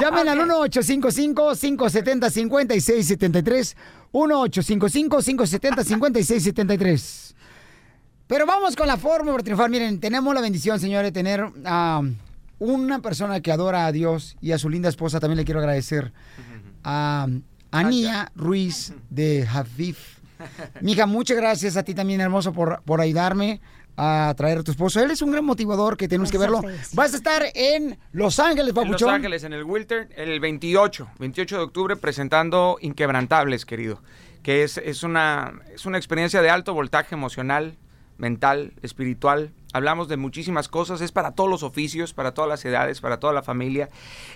Llamen al 1-855-570-5673. 1-855-570-5673. Pero vamos con la fórmula para triunfar. Miren, tenemos la bendición, señores, de tener a una persona que adora a Dios y a su linda esposa, también le quiero agradecer a Anía Ruiz de Javif. Mija, muchas gracias a ti también, hermoso, por, por ayudarme a traer a tu esposo. Él es un gran motivador que tenemos que verlo. Vas a estar en Los Ángeles, En Los papuchón. Ángeles, en el Wilter, el 28, 28 de octubre, presentando Inquebrantables, querido. Que es, es, una, es una experiencia de alto voltaje emocional, mental, espiritual. Hablamos de muchísimas cosas, es para todos los oficios, para todas las edades, para toda la familia.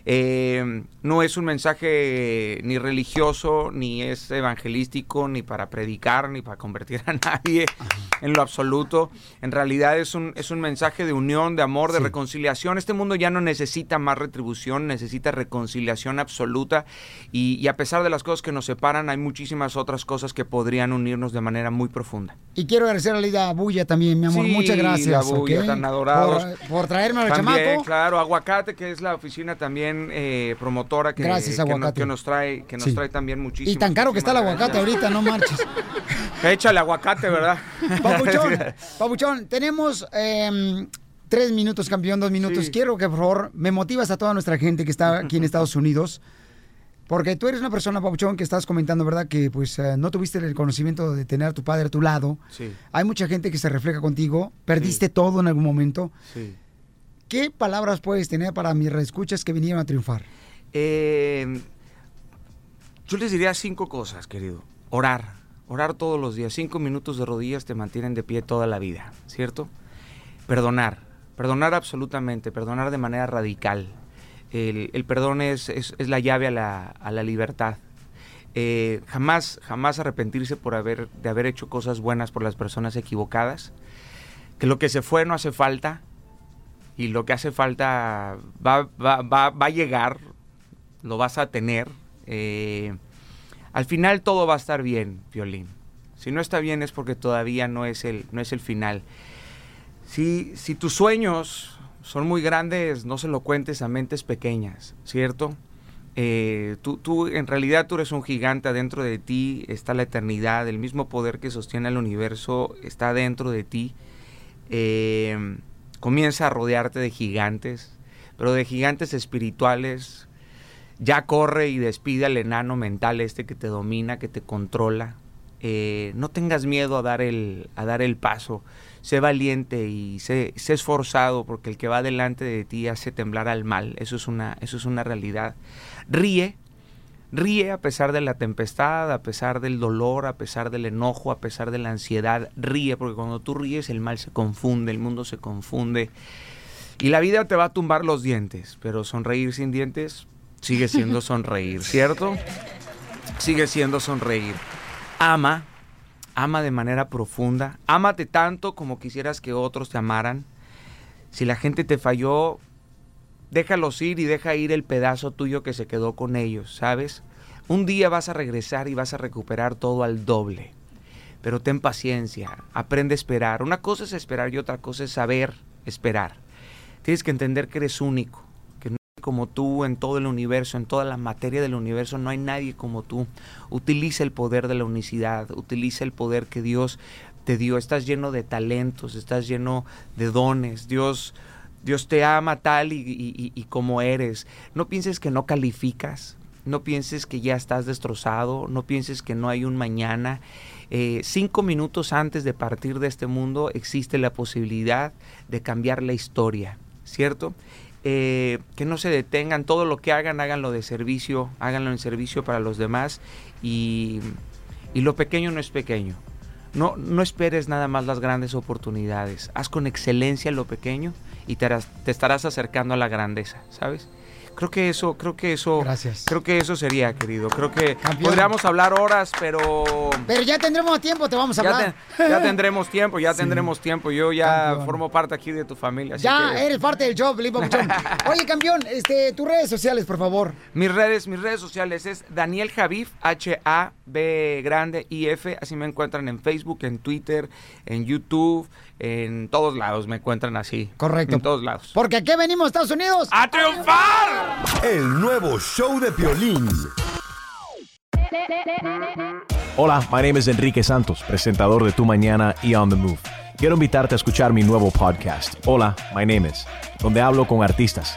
Eh, no es un mensaje ni religioso, ni es evangelístico, ni para predicar, ni para convertir a nadie en lo absoluto. En realidad es un, es un mensaje de unión, de amor, de reconciliación. Este mundo ya no necesita más retribución, necesita reconciliación absoluta. Y, y a pesar de las cosas que nos separan, hay muchísimas otras cosas que podrían unirnos de manera muy profunda. Y quiero agradecer a Lida Bulla también, mi amor. Sí, muchas gracias. Por, por traerme al También, chamaco. claro, Aguacate, que es la oficina también eh, promotora que, Gracias, que nos- Aguacate. que nos trae, que nos Sí. trae también muchísimo. Y tan caro que está el aguacate ahorita, no marches. Échale aguacate, ¿verdad? Papuchón, Papuchón, tenemos em, tres minutos, campeón, dos minutos. Sí. Quiero que, por favor, me motivas a toda nuestra gente que está aquí en Estados Unidos. Porque tú eres una persona, Papuchón, que estás comentando, ¿verdad? Que pues eh, no tuviste el conocimiento de tener a tu padre a tu lado. Sí, Hay mucha gente que se refleja contigo. Perdiste todo en algún momento. sí. ¿Qué palabras puedes tener para mis reescuchas que vinieron a triunfar? Eh, yo les diría cinco cosas, querido. Orar, orar todos los días. Cinco minutos de rodillas te mantienen de pie toda la vida, ¿cierto? Perdonar, perdonar absolutamente, perdonar de manera radical. El, perdón es, es- es la llave a la, a la libertad. Eh, jamás, jamás arrepentirse por haber, de haber hecho cosas buenas por las personas equivocadas. Que lo que se fue no hace falta y lo que hace falta va, va, va, va a llegar, lo vas a tener. eh, al final todo va a estar bien, Violín. Si no está bien es porque todavía no es el, no es el final. Si, si tus sueños son muy grandes, no se lo cuentes a mentes pequeñas, ¿cierto? Eh, tú, tú, en realidad tú eres un gigante, dentro de ti está la eternidad, el mismo poder que sostiene el universo está dentro de ti. Eh, comienza a rodearte de gigantes, pero de gigantes espirituales. Ya corre y despide al enano mental este que te domina, que te controla. Eh, no tengas miedo a dar el, a dar el paso. Sé valiente y sé, sé esforzado porque el que va delante de ti hace temblar al mal. Eso es una, eso es una realidad. Ríe, ríe a pesar de la tempestad, a pesar del dolor, a pesar del enojo, a pesar de la ansiedad. Ríe porque cuando tú ríes el mal se confunde, el mundo se confunde. Y la vida te va a tumbar los dientes, pero sonreír sin dientes sigue siendo sonreír, ¿cierto? Sigue siendo sonreír. Ama, ama de manera profunda. Ámate tanto como quisieras que otros te amaran. Si la gente te falló, déjalos ir y deja ir el pedazo tuyo que se quedó con ellos, ¿sabes? Un día vas a regresar y vas a recuperar todo al doble. Pero ten paciencia, aprende a esperar. Una cosa es esperar y otra cosa es saber esperar. Tienes que entender que eres único, como tú en todo el universo, en toda la materia del universo, no hay nadie como tú. Utiliza el poder de la unicidad, utiliza el poder que Dios te dio. Estás lleno de talentos, estás lleno de dones. Dios, Dios te ama tal y como eres. No pienses que no calificas, no pienses que ya estás destrozado, no pienses que no hay un mañana. Eh, cinco minutos antes de partir de este mundo existe la posibilidad de cambiar la historia, ¿cierto? Eh, que no se detengan, todo lo que hagan, háganlo de servicio, háganlo en servicio para los demás y, y lo pequeño no es pequeño. No, no esperes nada más las grandes oportunidades. Haz con excelencia lo pequeño y te, te estarás acercando a la grandeza, ¿sabes? Creo que eso, creo que eso, creo que eso sería, querido. Creo que podríamos hablar horas, pero Pero ya tendremos tiempo, te vamos a ya, hablar. ya tendremos tiempo, ya Sí. tendremos tiempo. Yo ya Campeón. formo parte aquí de tu familia. así Ya que- eres parte del Felipe Papuchón. Oye, campeón, este, tus redes sociales, por favor. Mis redes, mis redes sociales es Daniel Javif, H-A-B grande I-F. Así me encuentran en Facebook, en Twitter, en YouTube, en todos lados me encuentran así. Correcto. En todos lados. Porque aquí venimos, Estados Unidos. ¡A triunfar! El nuevo show de Piolín. Hola, my name is Enrique Santos, presentador de Tu Mañana y On the Move. Quiero invitarte a escuchar mi nuevo podcast, Hola, my name is, donde hablo con artistas,